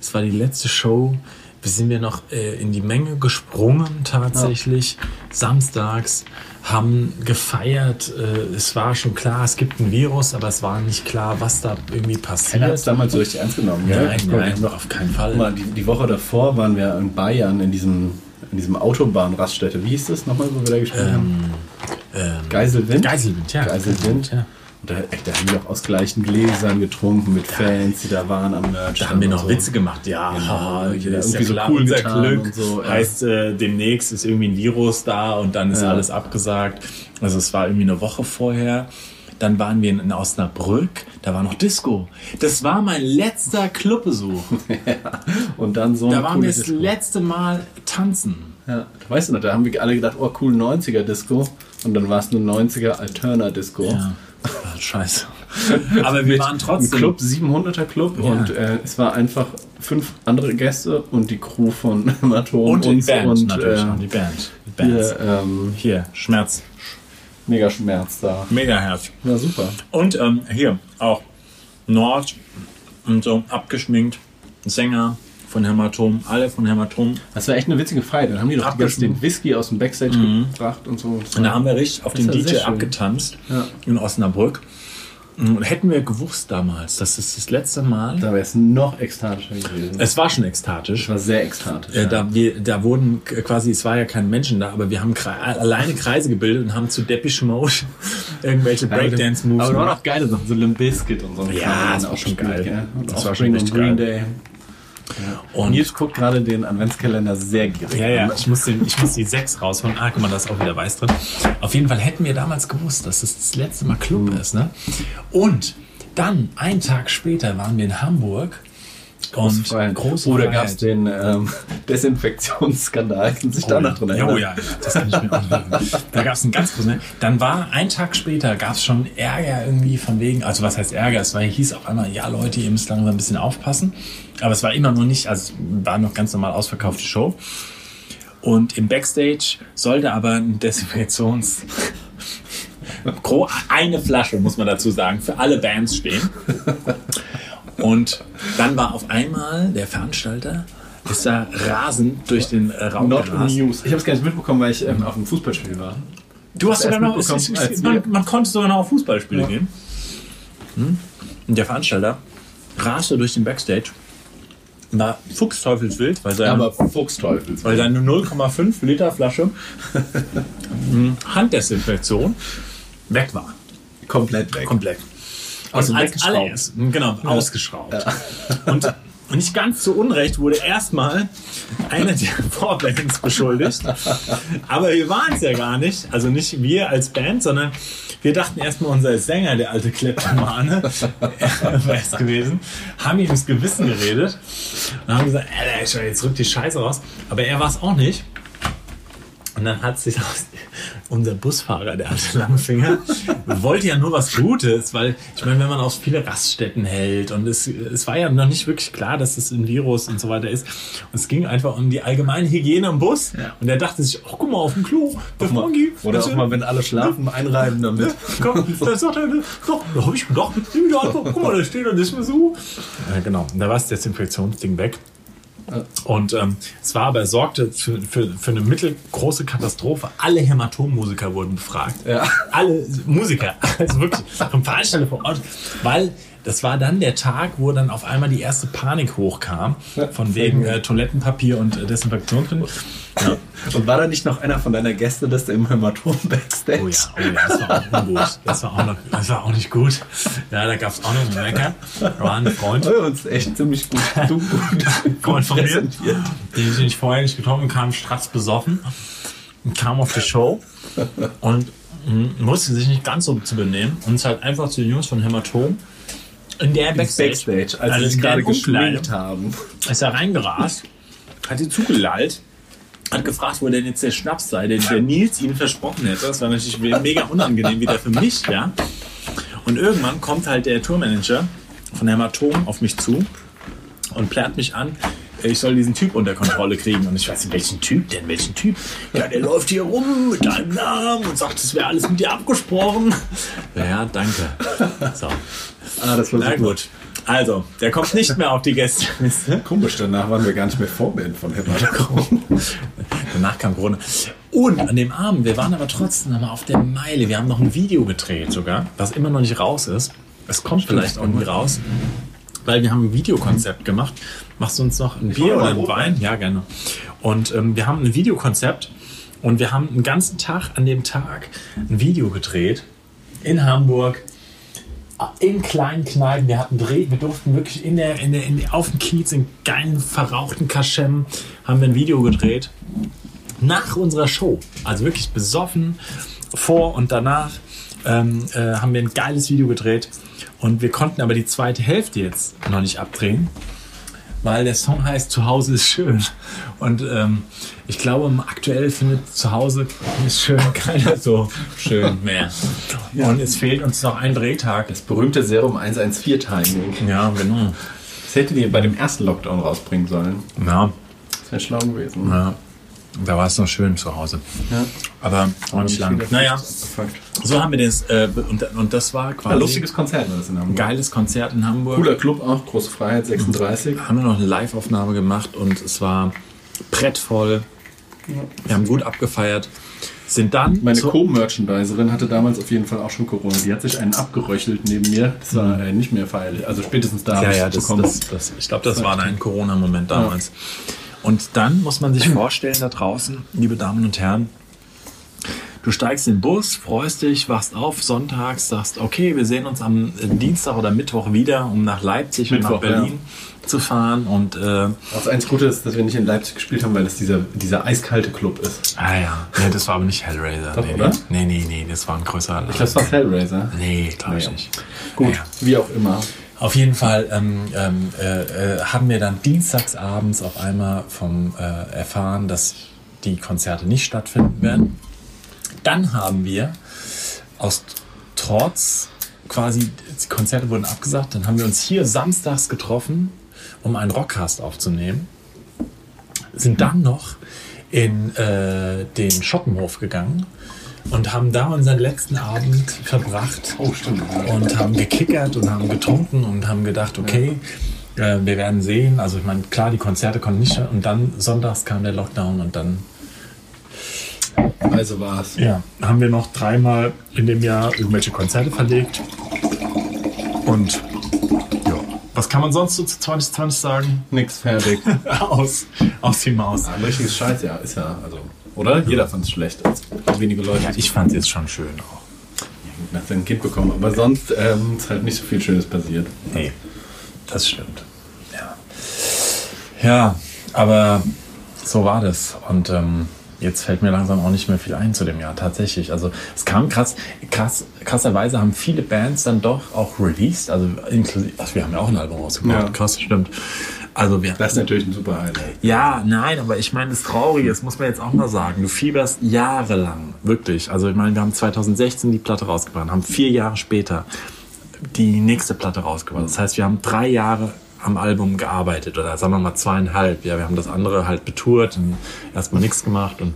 es war die letzte Show, wir sind wir noch äh, in die Menge gesprungen tatsächlich, samstags, haben gefeiert. Äh, es war schon klar, es gibt ein Virus, aber es war nicht klar, was da irgendwie passiert. Er hat es damals so richtig ernst genommen? Nein, Guck, nein, noch- auf keinen Fall. Guck mal, die, die Woche davor waren wir in Bayern in diesem, in diesem Autobahnraststätte. Wie hieß das nochmal, wo wir da gespielt haben? Ähm, Geiselwind? Geiselwind, ja. Geiselwind. ja. Und da, ey, da haben wir auch aus gleichen Gläsern getrunken mit Fans, die da waren am Merch. Da haben wir noch so. Witze gemacht, ja. Genau, irgendwie ist ja so cool unser Glück so, ja. heißt, äh, demnächst ist irgendwie ein Virus da und dann ist Ja. alles abgesagt. Also es war irgendwie eine Woche vorher. Dann waren wir in, Osnabrück, da war noch Disco. Das war mein letzter Clubbesuch. Und dann so Da waren wir das Disco. letzte Mal tanzen. Ja, weißt du noch, da haben wir alle gedacht, oh cool, 90er-Disco. Und dann war es eine 90er-Alterna-Disco. Ja. Scheiße. Aber wir waren Ein trotzdem. Club, 700er Club. Ja. Und äh, es war einfach fünf andere Gäste und die Crew von Hämatom Und die uns Band und natürlich. äh, die Band. Die Bands. hier, ähm, Hier, Schmerz. mega Schmerz da. Megaherz. War super. Und ähm, hier auch Nord und so abgeschminkt. Sänger von Hämatom, alle von Hämatom. Das war echt eine witzige Feier. Dann haben die doch den Whisky aus dem Backstage gebracht und so. Das Und da haben wir richtig auf den war sehr DJ abgetanzt Ja. in Osnabrück. Und hätten wir gewusst damals, das ist das letzte Mal. Da wäre es noch ekstatischer gewesen. Es war schon ekstatisch. Es war sehr ekstatisch. Äh, ja. da, wir, da wurden quasi, es war ja kein Menschen da, aber wir haben kre alleine Kreise gebildet und haben zu Depeche Mode irgendwelche Breakdance-Moves Aber da waren auch geile Sachen, so Limp Bizkit und so. Ja, das auch war schon geil. Und Das das war schon und Green geil. Day. Und Nils guckt gerade den Adventskalender sehr gierig. Ja, ja, ich muss, den, ich muss die 6 rausholen. Ah, guck mal, da ist auch wieder weiß drin. Auf jeden Fall hätten wir damals gewusst, dass es das letzte Mal Club ist. Ne? Und dann, einen Tag später, waren wir in Hamburg. Und Freiheit. große Oder gab es den ähm, Desinfektionsskandal? Kann sich da noch dran Oh, erinnern? ja, ja, das kann ich mir auch erinnern. Da gab es einen ganz großen. Dann war ein Tag später gab es schon Ärger irgendwie von wegen, also was heißt Ärger? Es war, hieß auf einmal, ja Leute, ihr müsst langsam ein bisschen aufpassen. Aber es war immer noch nicht, also es war noch ganz normal ausverkaufte Show. Und im Backstage sollte aber ein Desinfektions eine Flasche, muss man dazu sagen, für alle Bands stehen. Und dann war auf einmal der Veranstalter, ist da rasend durch den äh, Raum Not gerast. News. Ich habe es gar nicht mitbekommen, weil ich ähm, auf einem Fußballspiel war. Du hast sogar noch, es, es, es, man, man konnte sogar noch auf Fußballspiele Ja. gehen. Hm? Und der Veranstalter raste durch den Backstage, war fuchsteufelswild, weil seine, Aber Fuchsteufel. weil seine 0,5 Liter Flasche Handdesinfektion weg war. komplett weg. Komplett. Also als weggeschraubt. allererst, genau, ausgeschraubt. Und, und nicht ganz zu Unrecht wurde erstmal einer der Vorbands beschuldigt. Aber wir waren es ja gar nicht. Also nicht wir als Band, sondern wir dachten erstmal, unser Sänger, der alte Kleptomane, wäre es gewesen, haben ihm ins Gewissen geredet und haben gesagt, schau, jetzt rückt die Scheiße raus. Aber er war es auch nicht. Und dann hat sich unser Busfahrer, der alte Langfinger, wollte ja nur was Gutes, weil ich meine, wenn man auf viele Raststätten hält und es, es war ja noch nicht wirklich klar, dass es ein Virus und so weiter ist. Und es ging einfach um die allgemeine Hygiene im Bus. Und er dachte sich, ach guck mal auf dem Klo, der Frankie. Oder auch mal, wenn alle schlafen, einreiben damit. Komm, da sagt er, doch, da habe ich gedacht, nimm wieder einfach, guck mal, da steht da nicht mehr so. Ja, genau, und da war das Desinfektionsding weg. Und ähm, es war aber, es sorgte für, für, für eine mittelgroße Katastrophe. Alle Hämatom-Musiker wurden befragt. Ja. Alle Musiker, also wirklich vom Veranstalter vor Ort. Weil das war dann der Tag, wo dann auf einmal die erste Panik hochkam. Von wegen äh, Toilettenpapier und äh, Desinfektion drin. Ja. Und war da nicht noch einer von deiner Gäste, dass der im Hämatom Backstage? Oh ja, oh ja, das war auch ungut. Das war auch, noch, das war auch nicht gut. Ja, da gab es auch noch einen Mecker. War ein Freund, Oh, uns echt ziemlich gut, du gut Freund von mir, den den ich vorher nicht getroffen kam strats besoffen und kam auf die Show und mh, musste sich nicht ganz so zu benehmen und ist halt einfach zu den Jungs von Hämatom in der Backstage, Backstage, als sie sich gerade geschminkt haben. ist er reingerast, hat sie zugelallt, hat gefragt, wo denn jetzt der Schnaps sei, den der Nils ihnen versprochen hätte. Das war natürlich mega unangenehm wieder für mich, ja. Und irgendwann kommt halt der Tourmanager von Hämatom auf mich zu und plärt mich an. Ich soll diesen Typ unter Kontrolle kriegen. Und ich weiß nicht, welchen Typ denn? Welchen Typ? Ja, der läuft hier rum mit deinem Namen und sagt, es wäre alles mit dir abgesprochen. Ja, danke. So. Ah, das war Na super. gut. Also, der kommt nicht mehr auf die Gästeliste. Komisch, danach waren wir gar nicht mehr Vorband von Hip Hop. Danach kam Corona. Und an dem Abend, wir waren aber trotzdem noch mal auf der Meile. Wir haben noch ein Video gedreht sogar, was immer noch nicht raus ist. Es kommt vielleicht auch nie raus, weil wir haben ein Videokonzept gemacht. Machst du uns noch ein Bier oder einen Wein? Ja, gerne. Und ähm, wir haben ein Videokonzept und wir haben einen ganzen Tag an dem Tag ein Video gedreht in Hamburg in kleinen Kneipen. Wir hatten Dreh, wir durften wirklich in der, in der, in der, auf dem Kiez in geilen, verrauchten Kaschem haben wir ein Video gedreht. Nach unserer Show. Also wirklich besoffen, vor und danach ähm, äh, haben wir ein geiles Video gedreht. Und wir konnten aber die zweite Hälfte jetzt noch nicht abdrehen, weil der Song heißt Zuhause ist schön. Und ähm, ich glaube, aktuell findet Zuhause ist schön keiner so schön mehr. Und es fehlt uns noch ein Drehtag. Das berühmte Serum 114-Timing. Ja, genau. Das hättet ihr bei dem ersten Lockdown rausbringen sollen. Ja, Das wäre schlau gewesen. ja. Da war es noch schön zu Hause. Ja. Aber auch nicht lang. Naja, so haben wir das. Äh, und, und das war quasi Ein lustiges Konzert war das in ein Hamburg. geiles Konzert in Hamburg. Cooler Club auch, Große Freiheit 36. haben wir noch eine Live-Aufnahme gemacht und es war brettvoll. Wir haben gut abgefeiert. Sind dann Meine Co-Merchandiserin hatte damals auf jeden Fall auch schon Corona. Die hat sich einen abgeröchelt neben mir. Das war äh, nicht mehr feierlich. Also spätestens da Ja, hab ich ja, das, bekommen. das, das, ich glaube, das war ein Corona-Moment damals. Und dann muss man sich vorstellen, da draußen, liebe Damen und Herren, du steigst in den Bus, freust dich, wachst auf sonntags, sagst, okay, wir sehen uns am äh, Dienstag oder Mittwoch wieder, um nach Leipzig und nach Berlin zu fahren. Und äh, Das eins Gute ist, dass wir nicht in Leipzig gespielt haben, weil das dieser, dieser eiskalte Club ist. ah ja, nee, das war aber nicht Hellraiser. Doch, nee, oder? Nee, nee, nee, das war ein größerer Ich glaube, das war Hellraiser. Nee, glaube ich Ja. nicht. Gut, Naja. wie auch immer. Auf jeden Fall ähm, ähm, äh, äh, haben wir dann dienstagsabends auf einmal vom äh, erfahren, dass die Konzerte nicht stattfinden werden. Dann haben wir aus Trotz quasi, die Konzerte wurden abgesagt, dann haben wir uns hier samstags getroffen, um einen Rockcast aufzunehmen. Sind dann noch in äh, den Schottenhof gegangen und haben da unseren letzten Abend verbracht Oh, stimmt. und haben gekickert und haben getrunken und haben gedacht, okay, äh, wir werden sehen. Also ich meine, klar, die Konzerte konnten nicht und dann sonntags kam der Lockdown und dann Also war es. ja, haben wir noch dreimal in dem Jahr irgendwelche Konzerte verlegt. Und was kann man sonst so zu 2020 sagen? Nix fertig. aus, aus die Maus. Ein richtiges Scheißjahr ist ja, also, oder? Jeder fand es schlecht. Also, wenige Leute, Ja, ich fand es jetzt schon schön auch. nach seinem Kind bekommen. Aber sonst ähm, ist halt nicht so viel Schönes passiert. Nee, das stimmt. Ja. Ja, aber so war das. Und ähm, jetzt fällt mir langsam auch nicht mehr viel ein zu dem Jahr, tatsächlich. Also es kam krass, krass, krasserweise haben viele Bands dann doch auch released, also inklusive, also wir haben ja auch ein Album rausgebracht, Ja. krass, stimmt. Also wir, Das ist natürlich ein super Highlight. ja, nein, aber ich meine, das Traurige, das muss man jetzt auch mal sagen. Du fieberst jahrelang, wirklich. Also ich meine, wir haben 2016 die Platte rausgebracht, haben vier Jahre später die nächste Platte rausgebracht. Das heißt, wir haben drei Jahre am Album gearbeitet oder sagen wir mal zweieinhalb. Ja, wir haben das andere halt betourt und erstmal nichts gemacht und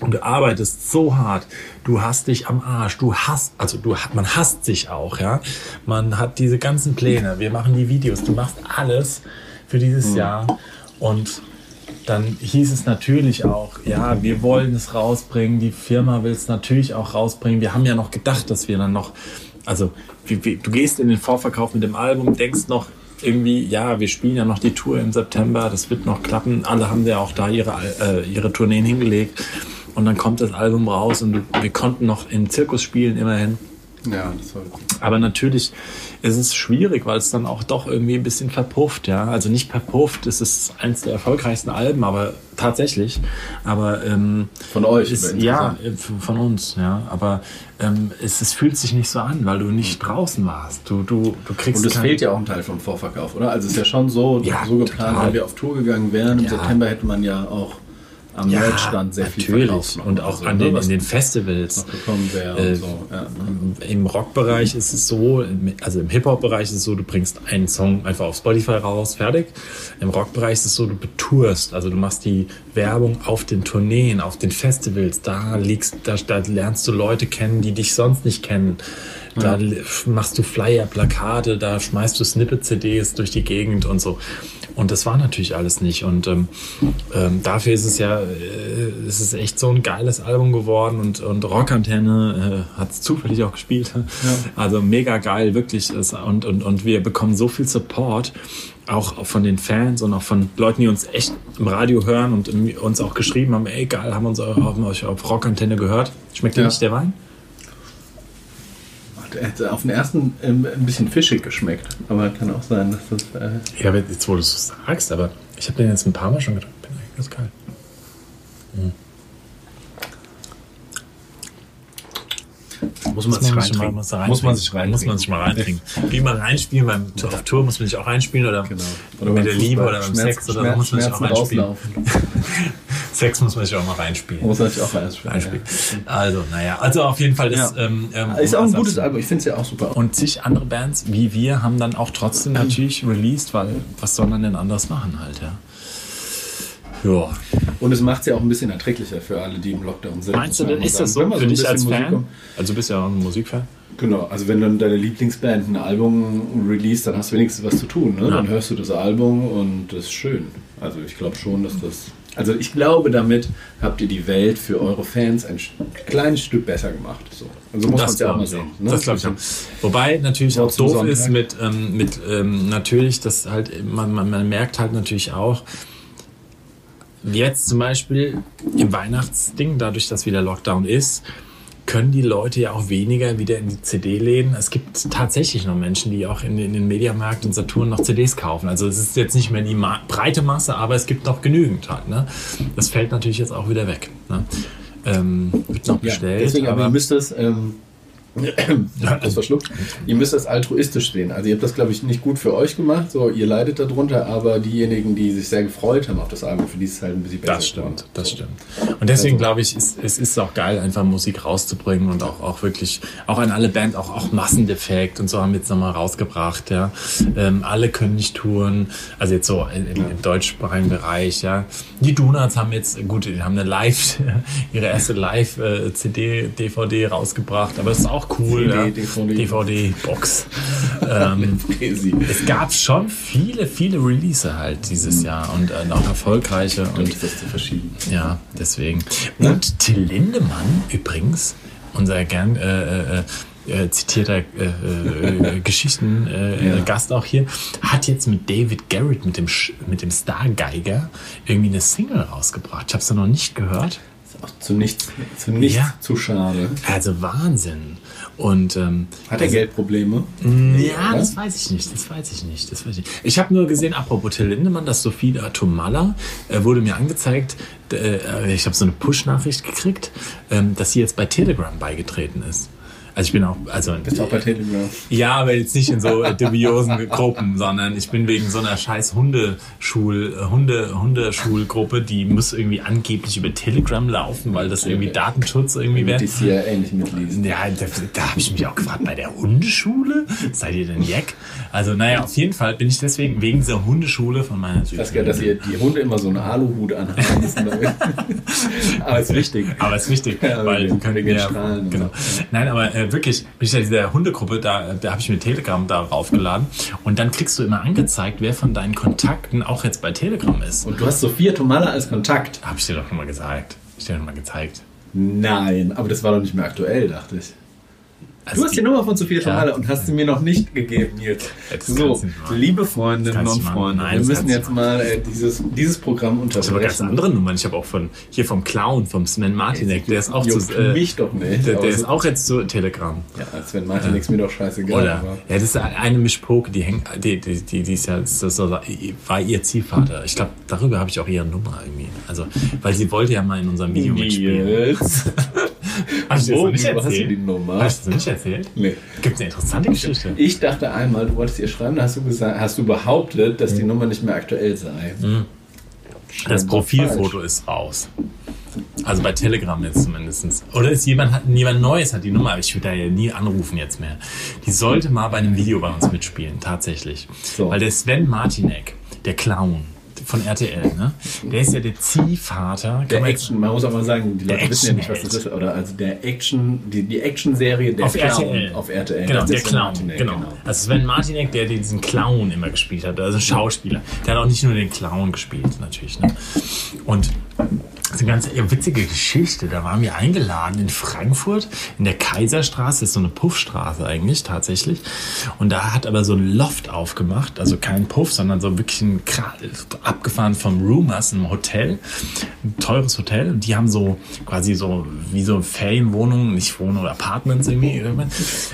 und du arbeitest so hart, du hast dich am Arsch, du hast, also du, man hasst sich auch, ja. Man hat diese ganzen Pläne, wir machen die Videos, du machst alles für dieses Jahr und dann hieß es natürlich auch, ja, wir wollen es rausbringen, die Firma will es natürlich auch rausbringen. Wir haben ja noch gedacht, dass wir dann noch, also wie, wie, du gehst in den Vorverkauf mit dem Album, denkst noch irgendwie, ja, wir spielen ja noch die Tour im September, das wird noch klappen. Alle haben ja auch da ihre, äh, ihre Tourneen hingelegt. Und dann kommt das Album raus und wir konnten noch im Zirkus spielen immerhin. Ja, das war Aber natürlich ist es schwierig, weil es dann auch doch irgendwie ein bisschen verpufft, ja. Also nicht verpufft, es ist eins der erfolgreichsten Alben, aber tatsächlich. Aber ähm, von euch. ist, ja, äh, von uns, ja. Aber ähm, es, es fühlt sich nicht so an, weil du nicht draußen warst. Du, du, du kriegst Und es fehlt ja auch ein Teil vom Vorverkauf, oder? Also es ist ja schon so, Ja, so geplant, total. wenn wir auf Tour gegangen wären. Im Ja. September hätte man ja auch am Merchstand sehr viel natürlich. verkauft machen. Und auch Also, an den, in den Festivals. Äh, so. Ja? Im Rockbereich ist es so, also im Hip-Hop-Bereich ist es so, du bringst einen Song einfach auf Spotify raus, fertig. Im Rockbereich ist es so, du betourst, also du machst die Werbung auf den Tourneen, auf den Festivals, da liegst, da, da lernst du Leute kennen, die dich sonst nicht kennen. Da l- machst du Flyer, Plakate, da schmeißt du Snippet-CDs durch die Gegend und so. Und das war natürlich alles nicht. Und ähm, ähm, dafür ist es ja, äh, es ist echt so ein geiles Album geworden und, und Rockantenne äh, hat es zufällig auch gespielt. Also mega geil, wirklich. Es- Und, und, und wir bekommen so viel Support, auch von den Fans und auch von Leuten, die uns echt im Radio hören und uns auch geschrieben haben, ey geil, haben uns haben euch auf Rockantenne gehört. Schmeckt dir Ja. nicht der Wein? Hätte auf den ersten ähm, ein bisschen fischig geschmeckt, aber kann auch sein, dass das. Äh, Ja, jetzt wo du es sagst, aber ich habe den jetzt ein paar Mal schon getrunken. Bin eigentlich ganz geil. Muss man sich reintrinken. Muss, man Muss man sich Muss man reintrinken. sich mal reintrinken. Wie man reinspielen beim auf Tour muss man sich auch reinspielen oder, Genau. oder mit der Liebe oder beim Sex oder so muss man sich auch reinspielen. Sex muss man sich auch mal reinspielen. Muss man sich auch reinspielen. reinspielen. Also, naja, also auf jeden Fall ist, Ja. ähm, ähm, Ist auch ein gutes? Album, ich finde es ja auch super. Und zig andere Bands wie wir haben dann auch trotzdem natürlich released, weil was soll man denn anderes machen halt, ja. Ja. Und es macht es ja auch ein bisschen erträglicher für alle, die im Lockdown sind. Meinst du, denn, ist das so für ein dich als Musik Fan? kommt. Also du bist ja auch ein Musikfan. Genau, also wenn dann deine Lieblingsband ein Album release, dann hast du wenigstens was zu tun. Ne? Ja. Dann hörst du das Album und das ist schön. Also ich glaube schon, dass das. Also ich glaube, damit habt ihr die Welt für eure Fans ein kleines Stück besser gemacht. So. Also muss man es ja auch mal sehen. Ne? Das glaube ich auch. Wobei natürlich auch doof Sonntag. ist mit, ähm, mit ähm, natürlich, dass halt, man, man, man merkt halt natürlich auch, jetzt zum Beispiel im Weihnachtsding, dadurch, dass wieder Lockdown ist, können die Leute ja auch weniger wieder in die CD-Läden. Es gibt tatsächlich noch Menschen, die auch in, in den Mediamarkt und Saturn noch CDs kaufen. Also es ist jetzt nicht mehr die Ma breite Masse, aber es gibt noch genügend halt. Ne? Das fällt natürlich jetzt auch wieder weg. Ne? Ähm, wird noch Ja, bestellt. deswegen, aber, aber ihr müsst das, ähm, das verschluckt, ihr müsst das altruistisch sehen. Also ihr habt das, glaube ich, nicht gut für euch gemacht, so ihr leidet darunter, aber diejenigen, die sich sehr gefreut haben auf das Album, für die ist es halt ein bisschen besser Das stimmt, geworden. das stimmt. Und deswegen Also- glaube ich, ist, es ist auch geil, einfach Musik rauszubringen und auch, auch wirklich, auch an alle Bands, auch, auch Massendefekt und so haben wir jetzt nochmal rausgebracht, ja. Ähm, alle können nicht touren, also jetzt so im, im deutschsprachigen Bereich, ja. Die Donuts haben jetzt, gut, die haben eine Live, ihre erste Live-CD, DVD rausgebracht, aber es ist auch cool, CD, ja. DVD. DVD-Box. ähm, es gab schon viele, viele Release halt dieses Jahr und äh, auch erfolgreiche und Und verschieben. ja, deswegen. Und Till Lindemann übrigens, unser gern äh, äh, äh, zitierter äh, äh, äh, Ja. Gast auch hier, hat jetzt mit David Garrett, mit dem, Sch- mit dem Stargeiger, irgendwie eine Single rausgebracht. Ich habe es noch nicht gehört. Ist auch zu nichts, zu nichts Ja. zu schade. Also Wahnsinn. Und ähm, Hat er Geldprobleme? Ja, oder? das weiß ich nicht. Das weiß ich nicht. Das weiß ich. Ich habe nur gesehen, apropos Till Lindemann, dass Sophie Tomalla äh, wurde mir angezeigt. Äh, ich habe so eine Push-Nachricht gekriegt, ähm, dass sie jetzt bei Telegram beigetreten ist. Also ich bin auch, also Bist auch bei Telegram? ja, aber jetzt nicht in so äh, dubiosen Gruppen, sondern ich bin wegen so einer scheiß Hundeschul, äh, Hunde, Hundeschulgruppe, die muss irgendwie angeblich über Telegram laufen, weil das irgendwie Datenschutz irgendwie wäre. Die CIA ähnlich mitliest. Ja, da, da habe ich mich auch gefragt, bei der Hundeschule? Seid ihr denn Jack? Also, naja, auf jeden Fall bin ich deswegen wegen dieser Hundeschule von meiner Ich weiß gar nicht, dass ihr die Hunde immer so einen Aluhut anhaben müssen. aber ist wichtig. Aber es ist wichtig, Ja, weil die können ja, Strahlen genau. Nein, aber äh, wirklich, bin ich ja dieser Hundegruppe, da, da habe ich mir Telegram da raufgeladen und dann kriegst du immer angezeigt, wer von deinen Kontakten auch jetzt bei Telegram ist. Und du hast Sophia Tomala als Kontakt. Habe ich dir doch schon mal gesagt. Hab ich dir doch mal gezeigt. Nein, aber das war doch nicht mehr aktuell, dachte ich. Also Du hast die Nummer von Sophia Ja. Tomala und hast sie mir noch nicht gegeben, Nils. So, liebe Freundinnen und Freunde. Nein, wir müssen jetzt mal äh, dieses, dieses Programm Ich habe aber ganz unterbrechen. andere Nummern. Ich habe auch von hier vom Clown, vom Sven Martinek, der ist auch zu, äh, mich doch nicht. der, der ist auch jetzt zu Telegram. Ja, als wenn Martin nichts mir doch scheißegal. Oder? aber- Ja, das ist eine Mischpoke, die hängt, die, die, die, die ist ja, das ist war ihr Ziehvater. Ich glaube, darüber habe ich auch ihre Nummer irgendwie. Also, weil sie wollte ja mal in unserem Video mitspielen. Nils. Hast du das Wo, noch nicht wo hast du die erzählt? Nummer? Hast du nicht erzählt? Nee. Gibt eine interessante Geschichte. Ich dachte einmal, du wolltest ihr schreiben, da hast du gesagt, hast du behauptet, dass die Nummer nicht mehr aktuell sei. Das Profilfoto ist raus. Also bei Telegram jetzt zumindest. Oder ist jemand, hat, jemand Neues hat die Nummer, aber ich würde da ja nie anrufen jetzt mehr. Die sollte mal bei einem Video bei uns mitspielen, tatsächlich. So. Weil der Sven Martinek, der Clown von RTL, ne? Der ist ja der Ziehvater. Der Action, man muss aber sagen, die Leute wissen ja nicht, was das ist. Oder also der Action, die, die Action-Serie der auf Clown RTL. auf RTL. Genau, Das der Clown. Martinek, genau. Also Sven Martinek, der diesen Clown immer gespielt hat, also Schauspieler. Der hat auch nicht nur den Clown gespielt, natürlich. Ne? Und das ist eine ganz witzige Geschichte. Da waren wir eingeladen in Frankfurt, in der Kaiserstraße, ist so eine Puffstraße eigentlich tatsächlich. Und da hat aber so ein Loft aufgemacht, also kein Puff, sondern so wirklich ein abgefahren vom Rumors, einem Hotel, ein teures Hotel. Und die haben so quasi so wie so Ferienwohnungen, nicht Wohnungen oder Apartments irgendwie.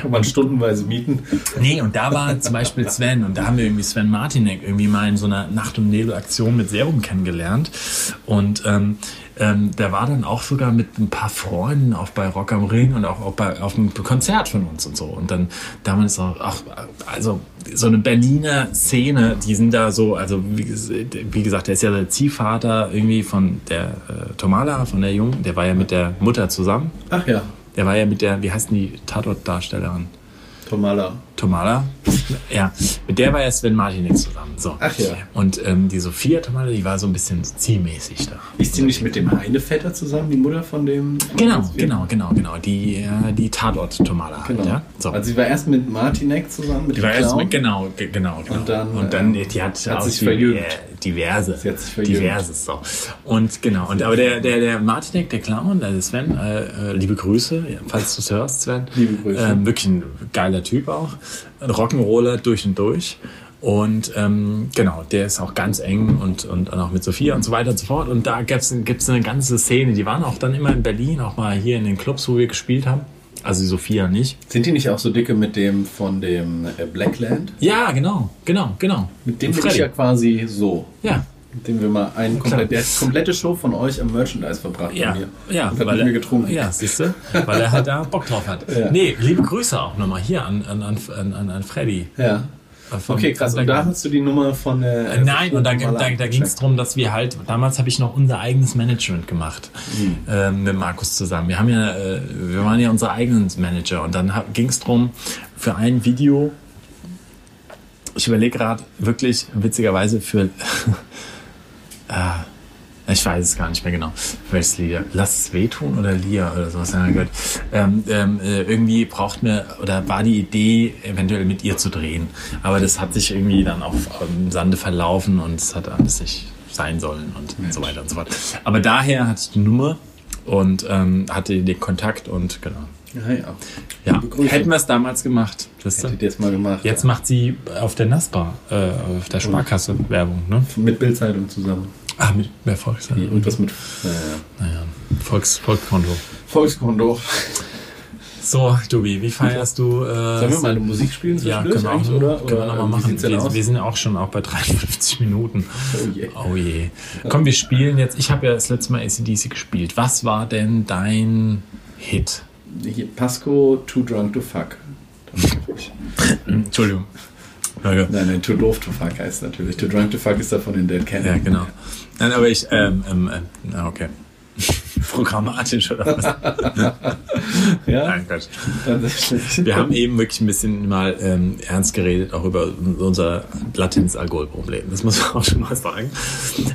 Kann man stundenweise mieten. Nee, und da war zum Beispiel Sven und da haben wir irgendwie Sven Martinek irgendwie mal in so einer Nacht- und Nebel-Aktion mit Serum kennengelernt. Und ähm, ähm, der war dann auch sogar mit ein paar Freunden auch bei Rock am Ring und auch, auch bei, auf einem Konzert von uns und so. Und dann damals auch, auch also so eine Berliner Szene, die sind da so, also wie, wie gesagt, der ist ja der Ziehvater irgendwie von der äh, Tomala, von der Jungen, der war ja mit der Mutter zusammen. Ach ja, Der war ja mit der, wie heißt denn die Tatort-Darstellerin? Tomala. Tomala. Ja, mit der war ja Sven Martinek zusammen. So. Ach ja. Und ähm, die Sophia Tomala, die war so ein bisschen zielmäßig da. Ist die nicht mit dem Heinevetter zusammen, die Mutter von dem? Genau, genau, genau, genau. Die, äh, die Tatort-Tomala. Genau. Ja? So. Also sie war erst mit Martinek zusammen, mit die war erst mit, genau, ge- genau, genau. Und dann, und dann ähm, die hat, hat sich verjüngt. äh, diverse. Sie hat sich verjüngt. Diverses, so. Und genau, und aber der, der, der Martinek, der Clown, also Sven, äh, äh, liebe Grüße, falls du es hörst, Sven. Liebe Grüße. Ähm, wirklich ein geiler Typ auch. Ein Rock'n'Roller durch und durch. Und ähm, genau, der ist auch ganz eng und, und, und auch mit Sophia und so weiter und so fort. Und da gibt's gibt's eine ganze Szene. Die waren auch dann immer in Berlin, auch mal hier in den Clubs, wo wir gespielt haben. Also die Sophia nicht. Sind die nicht auch so dicke mit dem von dem äh, Blackland? Ja, genau, genau, genau. Mit dem bin ich ja quasi so. Ja, Mit dem wir mal einen Klar. komplett, der komplette Show von euch am Merchandise verbracht Ja, bei mir. ja, weil er, getrunken. Ja, siehst du, weil er halt da Bock drauf hat. Ja. Nee, liebe Grüße auch nochmal hier an, an, an, an, an Freddy. Ja. Äh, Okay, krass. Und da hast du die Nummer von der. Äh, Nein, und da, da, da ging es darum, dass wir halt, damals habe ich noch unser eigenes Management gemacht Mhm. ähm, mit Markus zusammen. Wir haben ja, äh, wir waren ja unsere eigenen Manager und dann ging es darum, für ein Video, ich überlege gerade wirklich witzigerweise für, ah, ich weiß es gar nicht mehr genau, welches Lied. Lass es wehtun oder Lia oder sowas. Ja, gut. Ähm, ähm, äh, irgendwie braucht mir oder war die Idee, eventuell mit ihr zu drehen. Aber das hat sich irgendwie dann auch im Sande verlaufen und es hat alles nicht sein sollen und so weiter und so fort. Aber daher hatte ich die Nummer und ähm, hatte den Kontakt und genau. Ja, ja. Ja, hätten wir es damals gemacht. Hättet ihr jetzt mal gemacht. Jetzt macht sie auf der Naspa, äh, auf der Sparkasse Werbung, ne? Mit Bildzeitung zusammen. Ah, mit mehr Volks. Irgendwas mit. Naja. Naja, Volks, Volkskonto. Volkskonto. So, Dubi, wie feierst du? Äh, Sollen wir mal eine Musik spielen ja, können wir auch, oder? können wir oder noch mal wie machen. Wir, wir sind ja auch schon auch bei 53 Minuten. Oh je. Oh je. Komm, wir spielen jetzt. Ich habe ja das letzte Mal ACDC gespielt. Was war denn dein Hit? Hier, Pasco, Too Drunk to Fuck. Entschuldigung. Nein, nein, Too Doof to Fuck heißt natürlich. Too Drunk to Fuck ist da von den Dead Kennedy. Ja, genau. Nein, aber ich, ähm, ähm, ähm, na, okay. Programmatisch oder was? Ja, Nein, Quatsch. Wir haben eben wirklich ein bisschen mal ähm, ernst geredet, auch über unser Latenz-Alkoholproblem. Das muss man auch schon mal sagen.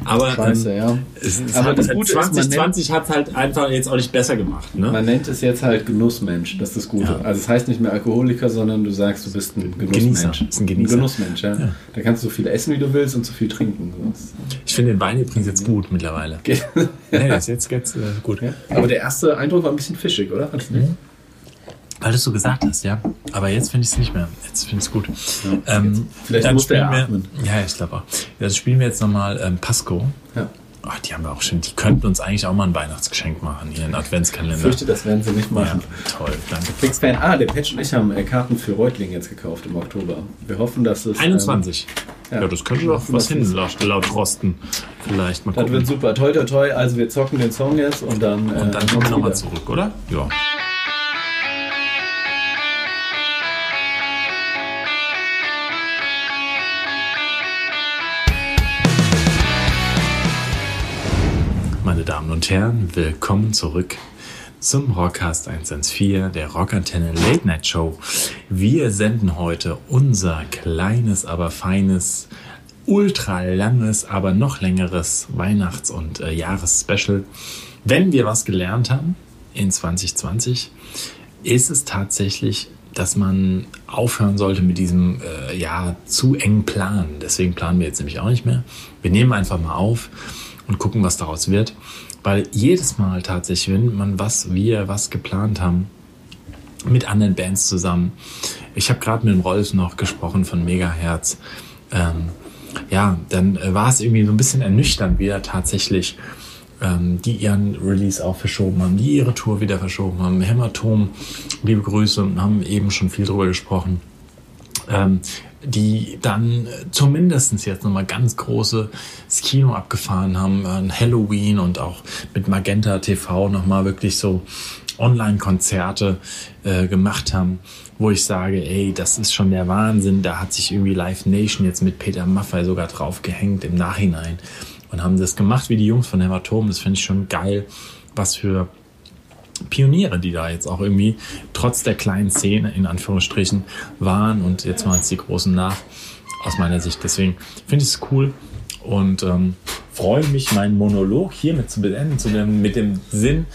Aber, Scheiße, ähm, ja. es, es Aber hat, das Gute ist, man 2020 hat es halt einfach jetzt auch nicht besser gemacht. Ne? Man nennt es jetzt halt Genussmensch, das ist das Gute. Ja. Also es heißt nicht mehr Alkoholiker, sondern du sagst, du bist ein Genießer. Genussmensch. Ist ein Genießer. Genussmensch, ja. Da kannst du so viel essen, wie du willst und so viel trinken. Ich finde den Wein übrigens jetzt gut mittlerweile. Nee, das jetzt geht's, äh, gut. Ja. Aber der erste Eindruck war ein bisschen fischig, oder? Nicht? Weil du es so gesagt hast, ja. Aber jetzt finde ich es nicht mehr. Jetzt finde ich es gut. Ähm, Vielleicht dann musste er spielen wir, atmen. Ja, ich glaube auch. Dann spielen wir jetzt nochmal ähm, Pasco. Ja. Ach, die haben wir auch schon. Die könnten uns eigentlich auch mal ein Weihnachtsgeschenk machen, hier einen Adventskalender. Ich fürchte, das werden sie nicht ja, machen. toll, danke. Flixfan, ah, der Patch und ich haben äh, Karten für Reutling jetzt gekauft im Oktober. Wir hoffen, dass es. 21. ja. ja. das könnte doch was hin, laut, laut Rosten. Vielleicht mal Ähm, das gucken. wird super. Toi, toi, toi. Also, wir zocken den Song jetzt und dann. äh, Und dann kommen wir nochmal zurück, oder? Ja. Und Herren, willkommen zurück zum Rockcast 114, der Rockantenne Late Night Show. Wir senden heute unser kleines, aber feines, ultra langes, aber noch längeres Weihnachts- und äh, Jahresspecial. Wenn wir was gelernt haben in 2020, ist es tatsächlich, dass man aufhören sollte mit diesem äh, ja zu engen Plan. Deswegen planen wir jetzt nämlich auch nicht mehr. Wir nehmen einfach mal auf und gucken, was daraus wird. Weil jedes Mal tatsächlich, wenn man was, wir was geplant haben, mit anderen Bands zusammen. Ich habe gerade mit dem Rolf noch gesprochen von Megahertz. Ähm, ja, dann war es irgendwie so ein bisschen ernüchternd wieder tatsächlich, ähm, die ihren Release auch verschoben haben, die ihre Tour wieder verschoben haben. Hämatom, liebe Grüße, haben eben schon viel drüber gesprochen. Ähm, die dann zumindest jetzt nochmal ganz große das Kino abgefahren haben, an Halloween und auch mit Magenta TV nochmal wirklich so Online-Konzerte äh, gemacht haben, wo ich sage, ey, das ist schon der Wahnsinn. Da hat sich irgendwie Live Nation jetzt mit Peter Maffay sogar drauf gehängt im Nachhinein und haben das gemacht wie die Jungs von Hämatom. Das finde ich schon geil, was für Pioniere, die da jetzt auch irgendwie trotz der kleinen Szene in Anführungsstrichen waren und jetzt machen es die Großen nach, aus meiner Sicht. Deswegen finde ich es cool und ähm, freue mich, meinen Monolog hiermit zu beenden, zu dem, mit dem Sinn,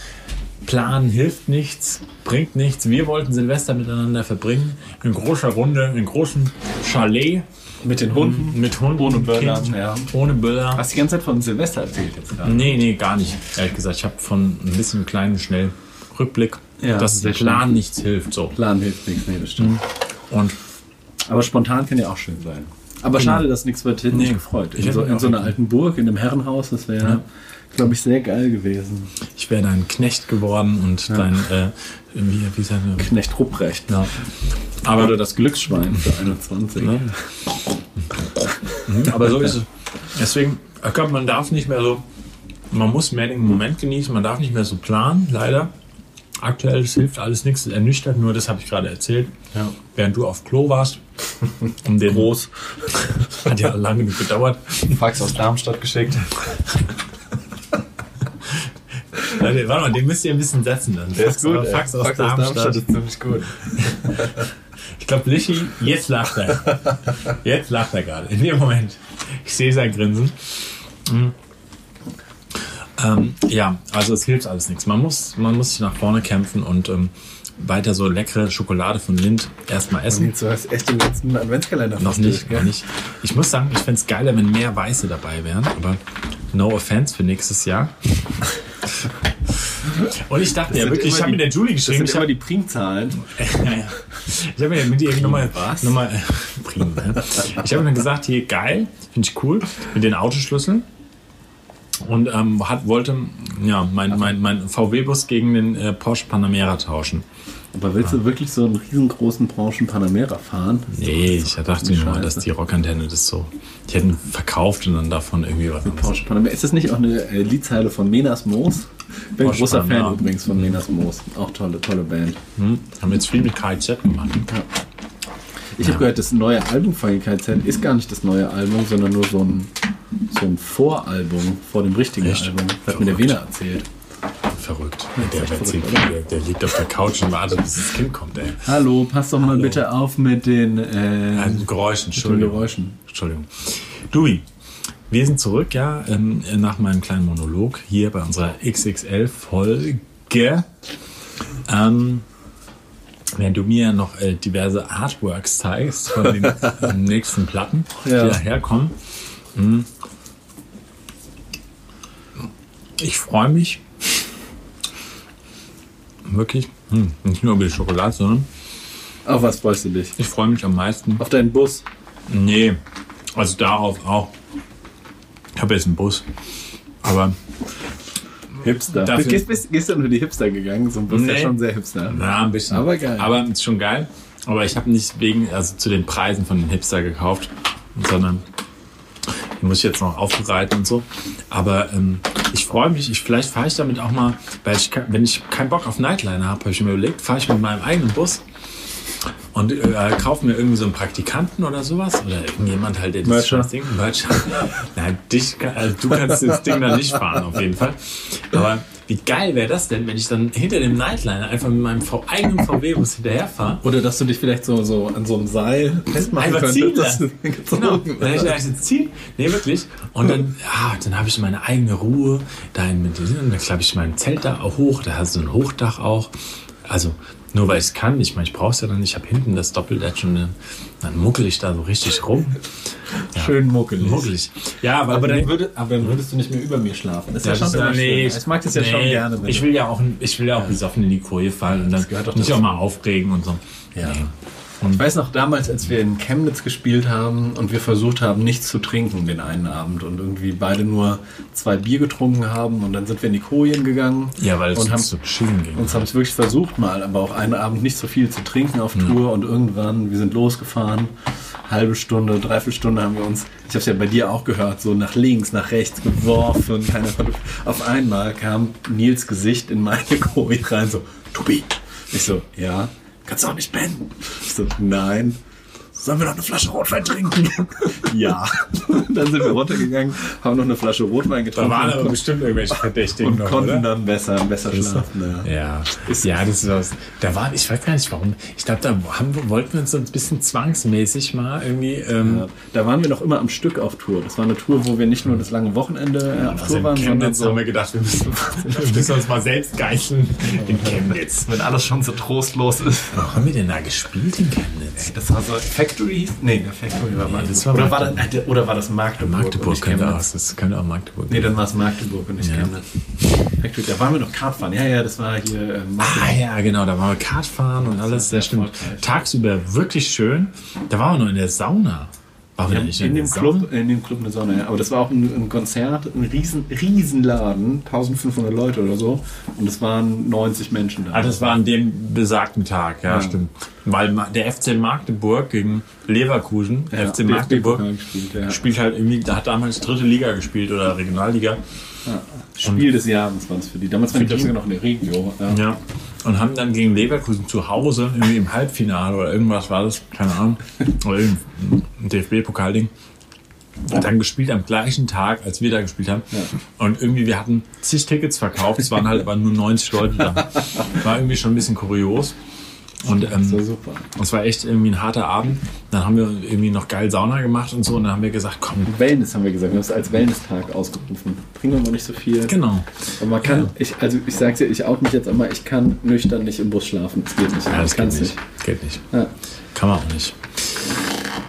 Planen hilft nichts, bringt nichts. Wir wollten Silvester miteinander verbringen, in großer Runde, in großen Chalet. Mit den Hunden? Mit Hunden. Ohne Böller, ja. Ohne Böller. Hast die ganze Zeit von Silvester erzählt jetzt gerade? Nee, nee, gar nicht. Ehrlich gesagt, ich habe von ein bisschen kleinen, schnell Rückblick, Ja, dass der Plan schön. nichts hilft. So. Plan hilft nichts, nee, das stimmt. Und Aber spontan kann ja auch schön sein. Aber schade, dass nichts wird. Mich Nee. gefreut. In so, in so einer alten Burg, in einem Herrenhaus, das wäre, Ja. glaube ich, sehr geil gewesen. ich wäre dein Knecht geworden und dein, äh, wie, wie seine, Knecht Rupprecht. ja. Aber Aber, das Glücksschwein für 21. Ne? aber so ist es. Deswegen, ich glaube, man darf nicht mehr so, man muss mehr den Moment genießen, man darf nicht mehr so planen, leider. Aktuell, es hilft alles nichts, es ernüchtert nur, das habe ich gerade erzählt. Ja. Während du auf Klo warst. Um den Groß. Hat ja lange nicht gedauert. Fax aus Darmstadt geschickt. Leute, warte mal, den müsst ihr ein bisschen setzen dann. Fax, ey. Fax aus Darmstadt. ist ziemlich gut. Ich glaube, Lichi, jetzt lacht er. Jetzt lacht er gerade. In dem Moment. Ich sehe sein Grinsen. Mhm. Ähm, ja, also es hilft alles nichts. Man muss, man muss sich nach vorne kämpfen und ähm, weiter so leckere Schokolade von Lind erstmal essen. Du hast echt den letzten Adventskalender Noch nicht, gell? noch nicht. Ich muss sagen, ich fände es geiler, wenn mehr Weiße dabei wären, aber no offense für nächstes Jahr. Und ich dachte ja sind wirklich, ich habe mit die- der Julie Das geschrieben, sind ich immer die Primzahlen. ja, ja. Ich habe mir mit ihr nochmal nochmal Prim, ne? Ich habe dann gesagt, hier geil, finde ich cool mit den Autoschlüsseln und ähm, hat wollte ja mein, mein, mein VW-Bus gegen den äh, Porsche Panamera tauschen. Aber willst du wirklich so einen riesengroßen Branchen Panamera fahren? Nee, ich dachte nur, Scheiße. dass die Rockantenne das so, die hätten verkauft und dann davon irgendwie was. Porsche Panamera. Ist das nicht auch eine äh, Liedzeile von Menas Moos? Bin ein Porsche großer Panamera. Fan übrigens von Menas Moos. Auch tolle, tolle Band. Hm? Haben jetzt viel mit KIZ gemacht. Ich habe gehört, das neue Album von KZ ist gar nicht das neue Album, sondern nur so ein, so ein Voralbum vor dem richtigen Echt? Album. Das hat mir der. Wiener erzählt. Verrückt. Der, verrückt, der, der liegt auf der Couch und wartet, bis das Kind kommt, ey. Hallo, pass doch mal bitte auf mit den, äh, Also Geräuschen, Entschuldigung. Geräuschen. Entschuldigung. Dui, wir sind zurück, ja, ähm, nach meinem kleinen Monolog hier bei unserer XXL-Folge. Ähm, wenn du mir noch äh, diverse Artworks zeigst von den nächsten Platten, Ja. die daherkommen. Hm. Ich freue mich. Wirklich. Hm, nicht nur über die Schokolade, sondern Auf was freust du dich? ich freue mich am meisten Auf deinen Bus. Nee, also darauf auch. Ich habe jetzt einen Bus. Aber Hipster. Dafür- du gehst, bist, gehst du unter die Hipster gegangen? So ein Bus ist Nee. ja schon sehr Hipster. na, ein bisschen. Aber geil. Aber ist schon geil. Aber ich habe nicht wegen, also zu den Preisen von den Hipster gekauft, sondern die muss ich jetzt noch aufbereiten und so. Aber ähm, ich freue mich, ich, vielleicht fahre ich damit auch mal, weil ich, wenn ich keinen Bock auf Nightliner habe, habe ich mir überlegt, fahre ich mit meinem eigenen Bus und äh, kaufe mir irgendwie so einen Praktikanten oder sowas oder irgendjemand halt, der das Mercher. Ding, Mercher. Nein, dich, also du kannst das Ding dann nicht fahren auf jeden Fall. Aber wie geil wäre das denn, wenn ich dann hinter dem Nightliner einfach mit meinem V- eigenen VW-Bus hinterherfahre Oder dass du dich vielleicht so, so an so einem Seil festmachen Einfach ziehen lassen. Genau. Dann hätte ich jetzt ziehen. Nee, wirklich. Und dann, ja, dann habe ich meine eigene Ruhe. Da in diesen, dann klappe ich mein Zelt da auch hoch. Da hast du ein Hochdach auch. Also, nur weil ich es kann. Ich meine, ich brauche es ja dann nicht. Ich habe hinten das Doppeldach und dann, dann muckel ich da so richtig rum. Schön muckelig. Muckelig. Ja, aber, Aber nee, dann, würde, aber dann würdest du nicht mehr über mir schlafen. Das ist ja, ja, schon ist ja, immer nee, schön. Ich mag das ja schon nee, gerne. wenn Ich will ja auch, ich will ja auch besoffen in die Koje fallen und dann gehört doch nicht dazu. auch mal aufregen und so. Ja. Nee. Ich weiß noch damals, als wir in Chemnitz gespielt haben und wir versucht haben, nichts zu trinken den einen Abend und irgendwie beide nur zwei Bier getrunken haben und dann sind wir in die Kojen gegangen Ja, weil es und haben so chillen ging. uns haben es wirklich versucht mal, aber auch einen Abend nicht so viel zu trinken auf Tour und irgendwann, wir sind losgefahren, halbe Stunde, dreiviertel Stunde haben wir uns, ich habe es ja bei dir auch gehört, so nach links, nach rechts geworfen. Keiner konnte, auf einmal kam Nils Gesicht in meine Koje rein, so, Tobi. Ich so, ja, kannst du auch nicht pennen? So, nein. Sollen wir noch eine Flasche Rotwein trinken? ja. Dann sind wir runtergegangen, haben noch eine Flasche Rotwein Da getrunken waren und, aber bestimmt irgendwelche Verdächtigen und noch, konnten oder? dann besser, besser schlafen. Ja. Ja, ja, das ist was. Da war, ich weiß gar nicht warum. Ich glaube, da haben, wollten wir uns so ein bisschen zwangsmäßig mal irgendwie. Ähm, Ja, Da waren wir noch immer am Stück auf Tour. Das war eine Tour, wo wir nicht nur das lange Wochenende äh, auf also Tour waren, sondern Chemnitz haben so, wir gedacht, wir müssen, wir müssen uns mal selbst geißeln in Chemnitz. wenn alles schon so trostlos ist. Wo haben wir denn da gespielt in Chemnitz? Das war so Factory? Nee, der Factory war Magdeburg. das war oder, war das, oder war das Magdeburg? Magdeburg könnte auch, das könnte auch Magdeburg. Nee, dann war es Magdeburg und nicht Ja. Chemnitz. Factory, da waren wir noch Kartfahren. Ja, ja, das war hier äh, Magdeburg. Ah ja, genau, da waren wir Kartfahren und alles, sehr das stimmt. Tagsüber wirklich schön. Da waren wir noch in der Sauna. Waren da nicht in der dem? Club, in dem Club eine Sonne, ja. Aber das war auch ein, ein Konzert, ein riesen, riesen Laden, 1500 Leute oder so. Und es waren 90 Menschen da. Ah, das war an dem besagten Tag, ja, Ja. stimmt. Weil der FC Magdeburg gegen Leverkusen, Ja, FC Magdeburg, gespielt, ja. spielt halt irgendwie, da hat damals dritte Liga gespielt oder Regionalliga. Ja. Spiel des Jahres war es für die. Damals war ich glaube sogar noch in der Regio. Ja. Ja. Und haben dann gegen Leverkusen zu Hause, irgendwie im Halbfinale oder irgendwas war das, keine Ahnung, oder irgendein DFB-Pokalding, dann gespielt am gleichen Tag, als wir da gespielt haben. Und irgendwie, wir hatten zig Tickets verkauft, es waren halt aber nur 90 Leute da. War irgendwie schon ein bisschen kurios. Und Das war ähm, super. es war echt irgendwie ein harter Abend. Dann haben wir irgendwie noch geil Sauna gemacht und so. Und dann haben wir gesagt, komm, Wellness haben wir gesagt. Wir haben es als Wellness-Tag ausgerufen. Trinken wir mal nicht so viel. genau. Aber man kann, ich, also ich sag's dir, ich out mich jetzt einmal, ich kann nüchtern nicht im Bus schlafen. Das geht nicht. Ja, das geht kann's nicht. Geht nicht. Ja. Kann man auch nicht.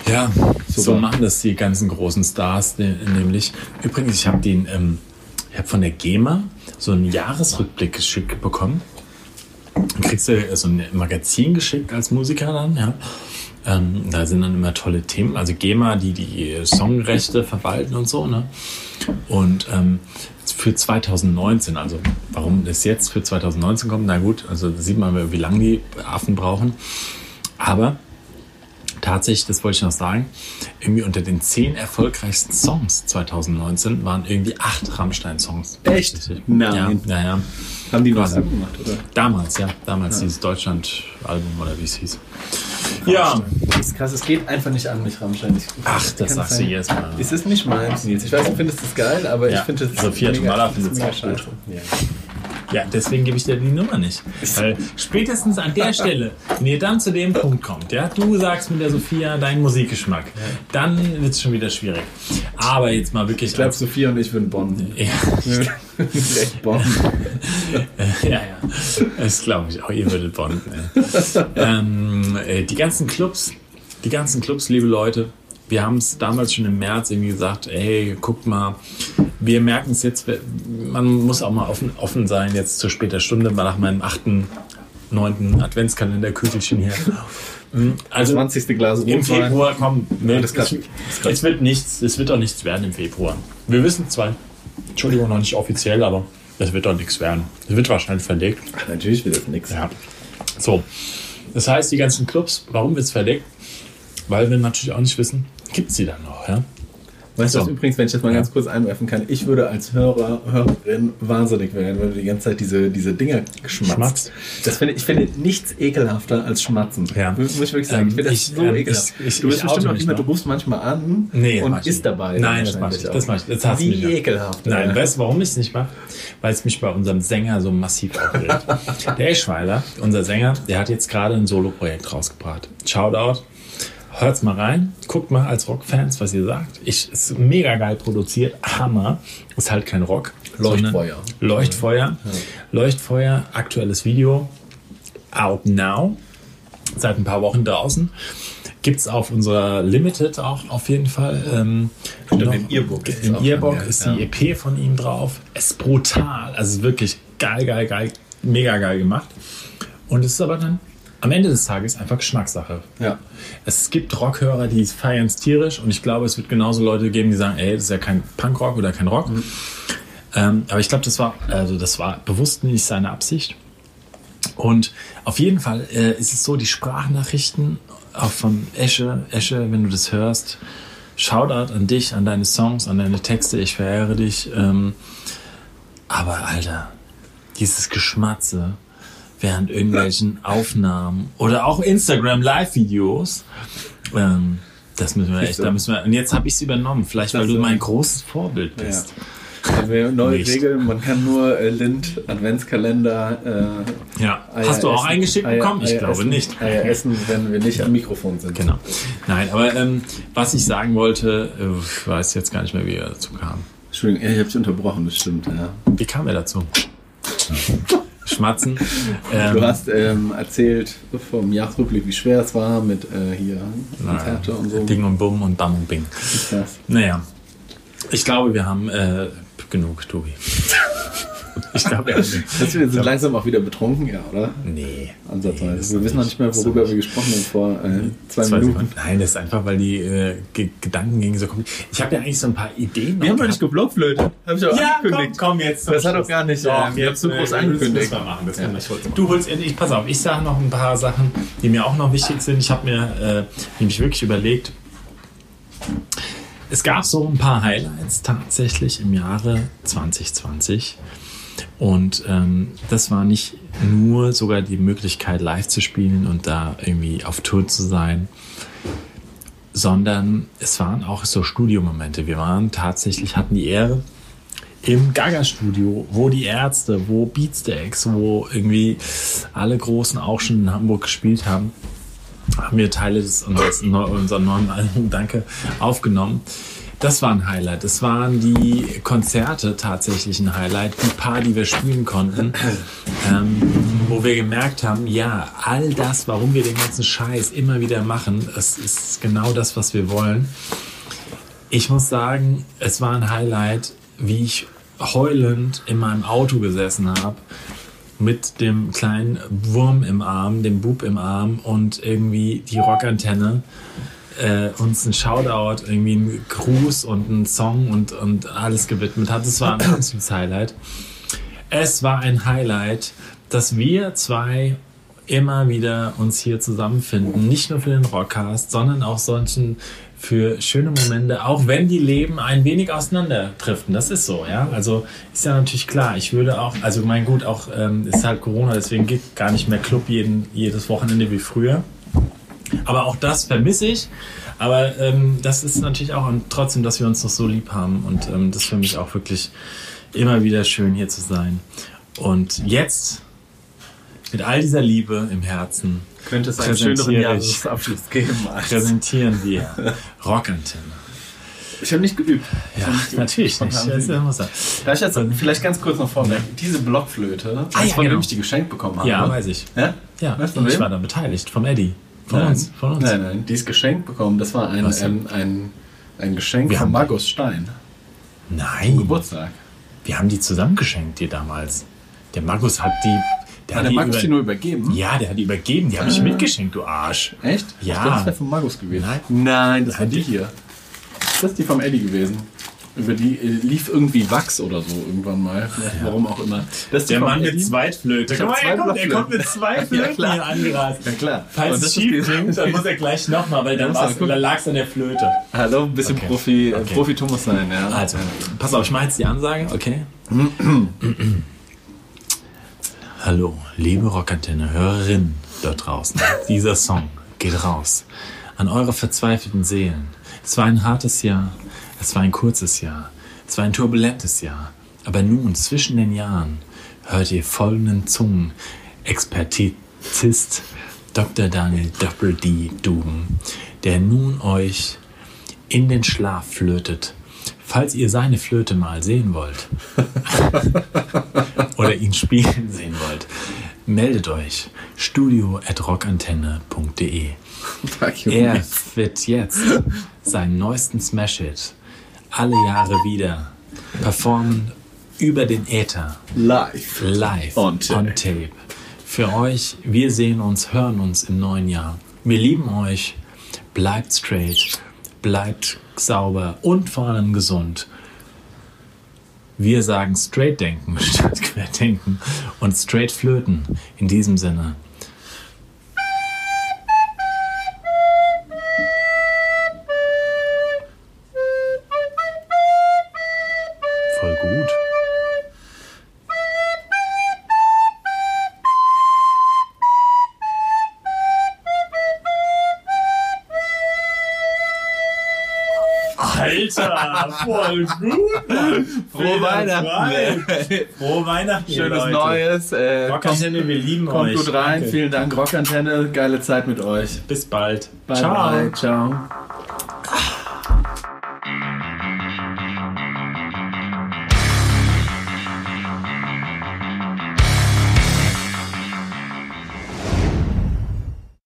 Ja, so Super. machen das die ganzen großen Stars ne- nämlich. Übrigens, ich habe den, ähm, ich habe von der GEMA so einen Jahresrückblick geschickt bekommen. Dann kriegst du so ein Magazin geschickt als Musiker dann, ja. Ähm, da sind dann immer tolle Themen, also GEMA, die die Songrechte verwalten und so, ne? Und ähm, für 2019, also warum das jetzt für 2019 kommt, na gut, also sieht man, wie lange die Affen brauchen. Aber tatsächlich, das wollte ich noch sagen, irgendwie unter den zehn erfolgreichsten Songs 2019 waren irgendwie acht Rammstein-Songs. Echt? Nein. Ja, ja, ja. Haben die was gemacht, oder? Damals, ja. Damals dieses Deutschland-Album oder wie es hieß. Ja. Das ist krass, es geht einfach nicht an mich, Rammstein. Ich, Ach, das sagst du sein. jetzt mal. Es ist nicht meins, Nils. Ich weiß, du findest das geil, aber Ja, ich finde es Sophia Tomalla findet es auch gut. scheiße. Ja. Ja, deswegen gebe ich dir die Nummer nicht. Weil spätestens an der Stelle, wenn ihr dann zu dem Punkt kommt, ja, du sagst mit der Sophia deinen Musikgeschmack, dann wird es schon wieder schwierig. Aber jetzt mal wirklich. Ich glaube, Sophia und ich würden bonden. ja, Echt bonden. ja, ja. Das glaube ich auch. Ihr würdet bonden. ey. ähm, äh, die ganzen Clubs, die ganzen Clubs, liebe Leute, wir haben es damals schon im März irgendwie gesagt, ey, guckt mal, wir merken es jetzt, man muss auch mal offen, offen sein, jetzt zu später Stunde, mal nach meinem achten, neunten Adventskalender-Kügelchen hier. Also 20. Glas im. Februar, komm, nee, das es, es wird nichts, es wird doch nichts werden im Februar. Wir wissen zwar, Entschuldigung, noch nicht offiziell, aber es wird doch nichts werden. Es wird wahrscheinlich verlegt. Ach, natürlich wird das nichts. Ja. So. Das heißt, die ganzen Clubs, warum wird es verlegt? Weil wir natürlich auch nicht wissen, gibt es die dann noch, ja? Weißt du, So. was übrigens, wenn ich das mal Ja. ganz kurz einwerfen kann, ich würde als Hörer, Hörerin wahnsinnig werden, wenn du die ganze Zeit diese, diese Dinger schmatzt. Das finde, ich finde nichts ekelhafter als Schmatzen. Ja. Muss ich wirklich sagen. Ähm, ich finde das ich- so ähm, ekelhaft. ich- du bist bestimmt auch mich mehr, du rufst manchmal an Nee, und isst dabei. Nein, das mach ich. Das mach ich. Das Wie nicht. ekelhaft. Nein, weißt du, warum ich es nicht mache? Weil es mich bei unserem Sänger so massiv aufregt. der Eschweiler, unser Sänger, der hat jetzt gerade ein Soloprojekt rausgebracht. Shoutout. Hört's mal rein, guckt mal als Rockfans, was ihr sagt. Ich, ist mega geil produziert, Hammer. Ist halt kein Rock. Leuchtfeuer. Leuchtfeuer. Leuchtfeuer, aktuelles Video. Out now. Seit ein paar Wochen draußen. Gibt's auf unserer Limited auch auf jeden Fall. Ähm, Stimmt, noch- im Earbook ist es Im Earbook ja. ist Ja. die EP von ihm drauf. Es ist brutal. Also wirklich geil, geil, geil. Mega geil gemacht. Und es ist aber dann am Ende des Tages einfach Geschmackssache. Ja. Es gibt Rockhörer, die feiern es tierisch und ich glaube, es wird genauso Leute geben, die sagen, ey, das ist ja kein Punkrock oder kein Rock. Ähm, aber ich glaube, das war, also das war bewusst nicht seine Absicht. Und auf jeden Fall äh, ist es so, die Sprachnachrichten auch von Esche, Esche, wenn du das hörst, Shoutout an dich, an deine Songs, an deine Texte, ich verehre dich. Ähm, aber Alter, dieses Geschmatze während irgendwelchen Aufnahmen oder auch Instagram Live-Videos, ähm, das müssen wir echt, da müssen wir, und jetzt habe ich es übernommen, vielleicht weil du mein großes Vorbild bist. Haben wir neue Nicht. Regeln, man kann nur äh, Lind, Adventskalender, äh, Ja, Eier hast du auch essen, eingeschickt Eier- bekommen? Ich Eier glaube essen, nicht. Eier essen, wenn wir nicht am Mikrofon sind. Genau. Nein, aber ähm, was ich sagen wollte, äh, ich weiß jetzt gar nicht mehr, wie er dazu kam. Entschuldigung, ja, ich habe dich unterbrochen, das stimmt. Ja. Wie kam er dazu? Schmatzen. Ähm, Du hast ähm, erzählt vom Jahresrückblick, wie schwer es war mit äh, hier Konzerte und so. Ding und Bumm und Bam und Bing. Naja, ich glaube, wir haben äh, genug, Tobi. ich glaube, Das wir sind langsam auch wieder betrunken, ja, oder? Nee. Ansatzweise. das wir wissen noch nicht mehr, worüber wir gesprochen haben vor äh, zwei, Zwei Minuten. Sekunden. Nein, das ist einfach, weil die äh, Ge Gedanken gingen so kommen. Ich habe ja eigentlich so ein paar Ideen. Wir haben doch nicht geblockflötet. Hab ich auch Ja, komm, angekündigt. komm jetzt. Das hat doch gar nicht, Doch, äh, wir haben zu groß angekündigt. Das machen. Das Ja, wir. ich hol's mal. du holst, ich, pass auf, ich sage noch ein paar Sachen, die mir auch noch wichtig sind. Ich habe mir äh, nämlich wirklich überlegt, es gab so ein paar Highlights tatsächlich im Jahre 2020. Und ähm, das war nicht nur sogar die Möglichkeit, live zu spielen und da irgendwie auf Tour zu sein, sondern es waren auch so Studiomomente. Wir waren tatsächlich, hatten die Ehre, im Gaga-Studio, wo die Ärzte, wo Beatsteaks, wo irgendwie alle Großen auch schon in Hamburg gespielt haben, haben wir Teile des unseres, unserer neuen Album, danke, aufgenommen. Das war ein Highlight. Das waren die Konzerte tatsächlich ein Highlight. Die paar, die wir spielen konnten, ähm, wo wir gemerkt haben, ja, all das, warum wir den ganzen Scheiß immer wieder machen, es ist genau das, was wir wollen. Ich muss sagen, es war ein Highlight, wie ich heulend in meinem Auto gesessen habe, mit dem kleinen Wurm im Arm, dem Bub im Arm und irgendwie die Rockantenne äh, uns ein Shoutout, irgendwie einen Gruß und einen Song und, und alles gewidmet hat. Es war ein absolutes Highlight. Es war ein Highlight, dass wir zwei immer wieder uns hier zusammenfinden. Nicht nur für den Rockcast, sondern auch solchen für schöne Momente, auch wenn die Leben ein wenig auseinanderdriften. Das ist so, ja. Also ist ja natürlich klar. Ich würde auch, also mein Gut, auch ähm, ist halt Corona, deswegen geht gar nicht mehr Club jeden, jedes Wochenende wie früher. Aber auch das vermisse ich. Aber ähm, das ist natürlich auch und trotzdem, dass wir uns noch so lieb haben. Und ähm, das ist für mich auch wirklich immer wieder schön, hier zu sein. Und jetzt, mit all dieser Liebe im Herzen, Könnte es einen schöneren. Jahresabschluss geben. als- präsentieren wir Rockantenne. Ich habe nicht geübt. Ja, natürlich nicht. Er. Darf ich jetzt vielleicht ganz kurz noch vorweg? Diese Blockflöte, Ah, ja, von genau. ich die geschenkt bekommen habe. Ja, weiß ich. Ja? Ja, Weißt du, ich war da beteiligt. Vom Eddie. Von nein. uns. Von uns. Nein, nein, die ist geschenkt bekommen. Das war ein, Was ähm, ein, ein Geschenk Wir von haben- Markus Stein. Nein. Geburtstag. Wir haben die zusammengeschenkt dir damals. Der Markus hat die. Der Hat hat der die Markus die nur übergeben? Ja, der hat die übergeben. Die habe ich mitgeschenkt, du Arsch. Echt? Ja. Ich dachte, das wäre von Markus gewesen. Nein. Nein, das war Nein, die die- hier. Das ist die vom Eddie gewesen. Über die äh, lief irgendwie Wachs oder so irgendwann mal. Warum auch immer. Das Der Mann mit. Zweitflöte. Guck mal, er zwei kommt, er kommt mit zwei Flöten klar. hier angerast. Ja klar. Falls es schief klingt, dann muss er gleich nochmal, weil dann, dann lag es an der Flöte. Hallo, ein bisschen Okay. Profi, Okay. Profi Thomas sein, ja. Also, pass auf, ich mache jetzt die Ansage, okay? Hallo, liebe Rockantenne-Hörerinnen dort draußen. Dieser Song geht raus an eure verzweifelten Seelen. Es war ein hartes Jahr, es war ein kurzes Jahr, es war ein turbulentes Jahr. Aber nun, zwischen den Jahren, hört ihr folgenden Zungen, Expertizist Dr. Daniel Doppel D. Duben, der nun euch in den Schlaf flötet. Falls ihr seine Flöte mal sehen wollt oder ihn spielen sehen wollt, meldet euch studio.rockantenne.de. Fuck you. Er wird jetzt seinen neuesten Smash-Hit alle Jahre wieder performen über den Äther, Live. live, On tape. on tape. Für euch, wir sehen uns, hören uns im neuen Jahr. Wir lieben euch. Bleibt straight, bleibt sauber und vor allem gesund. Wir sagen straight denken statt quer denken und straight flöten. In diesem Sinne. Alter, voll gut, Mann. Frohe Weihnachten. Frohe Weihnachten, Schönes Leute. Neues. Äh, kommt, Rockantenne, wir lieben kommt euch. gut rein. Danke. Vielen Dank, Rockantenne. Geile Zeit mit euch. Bis bald. Bye, Ciao. bye. Ciao.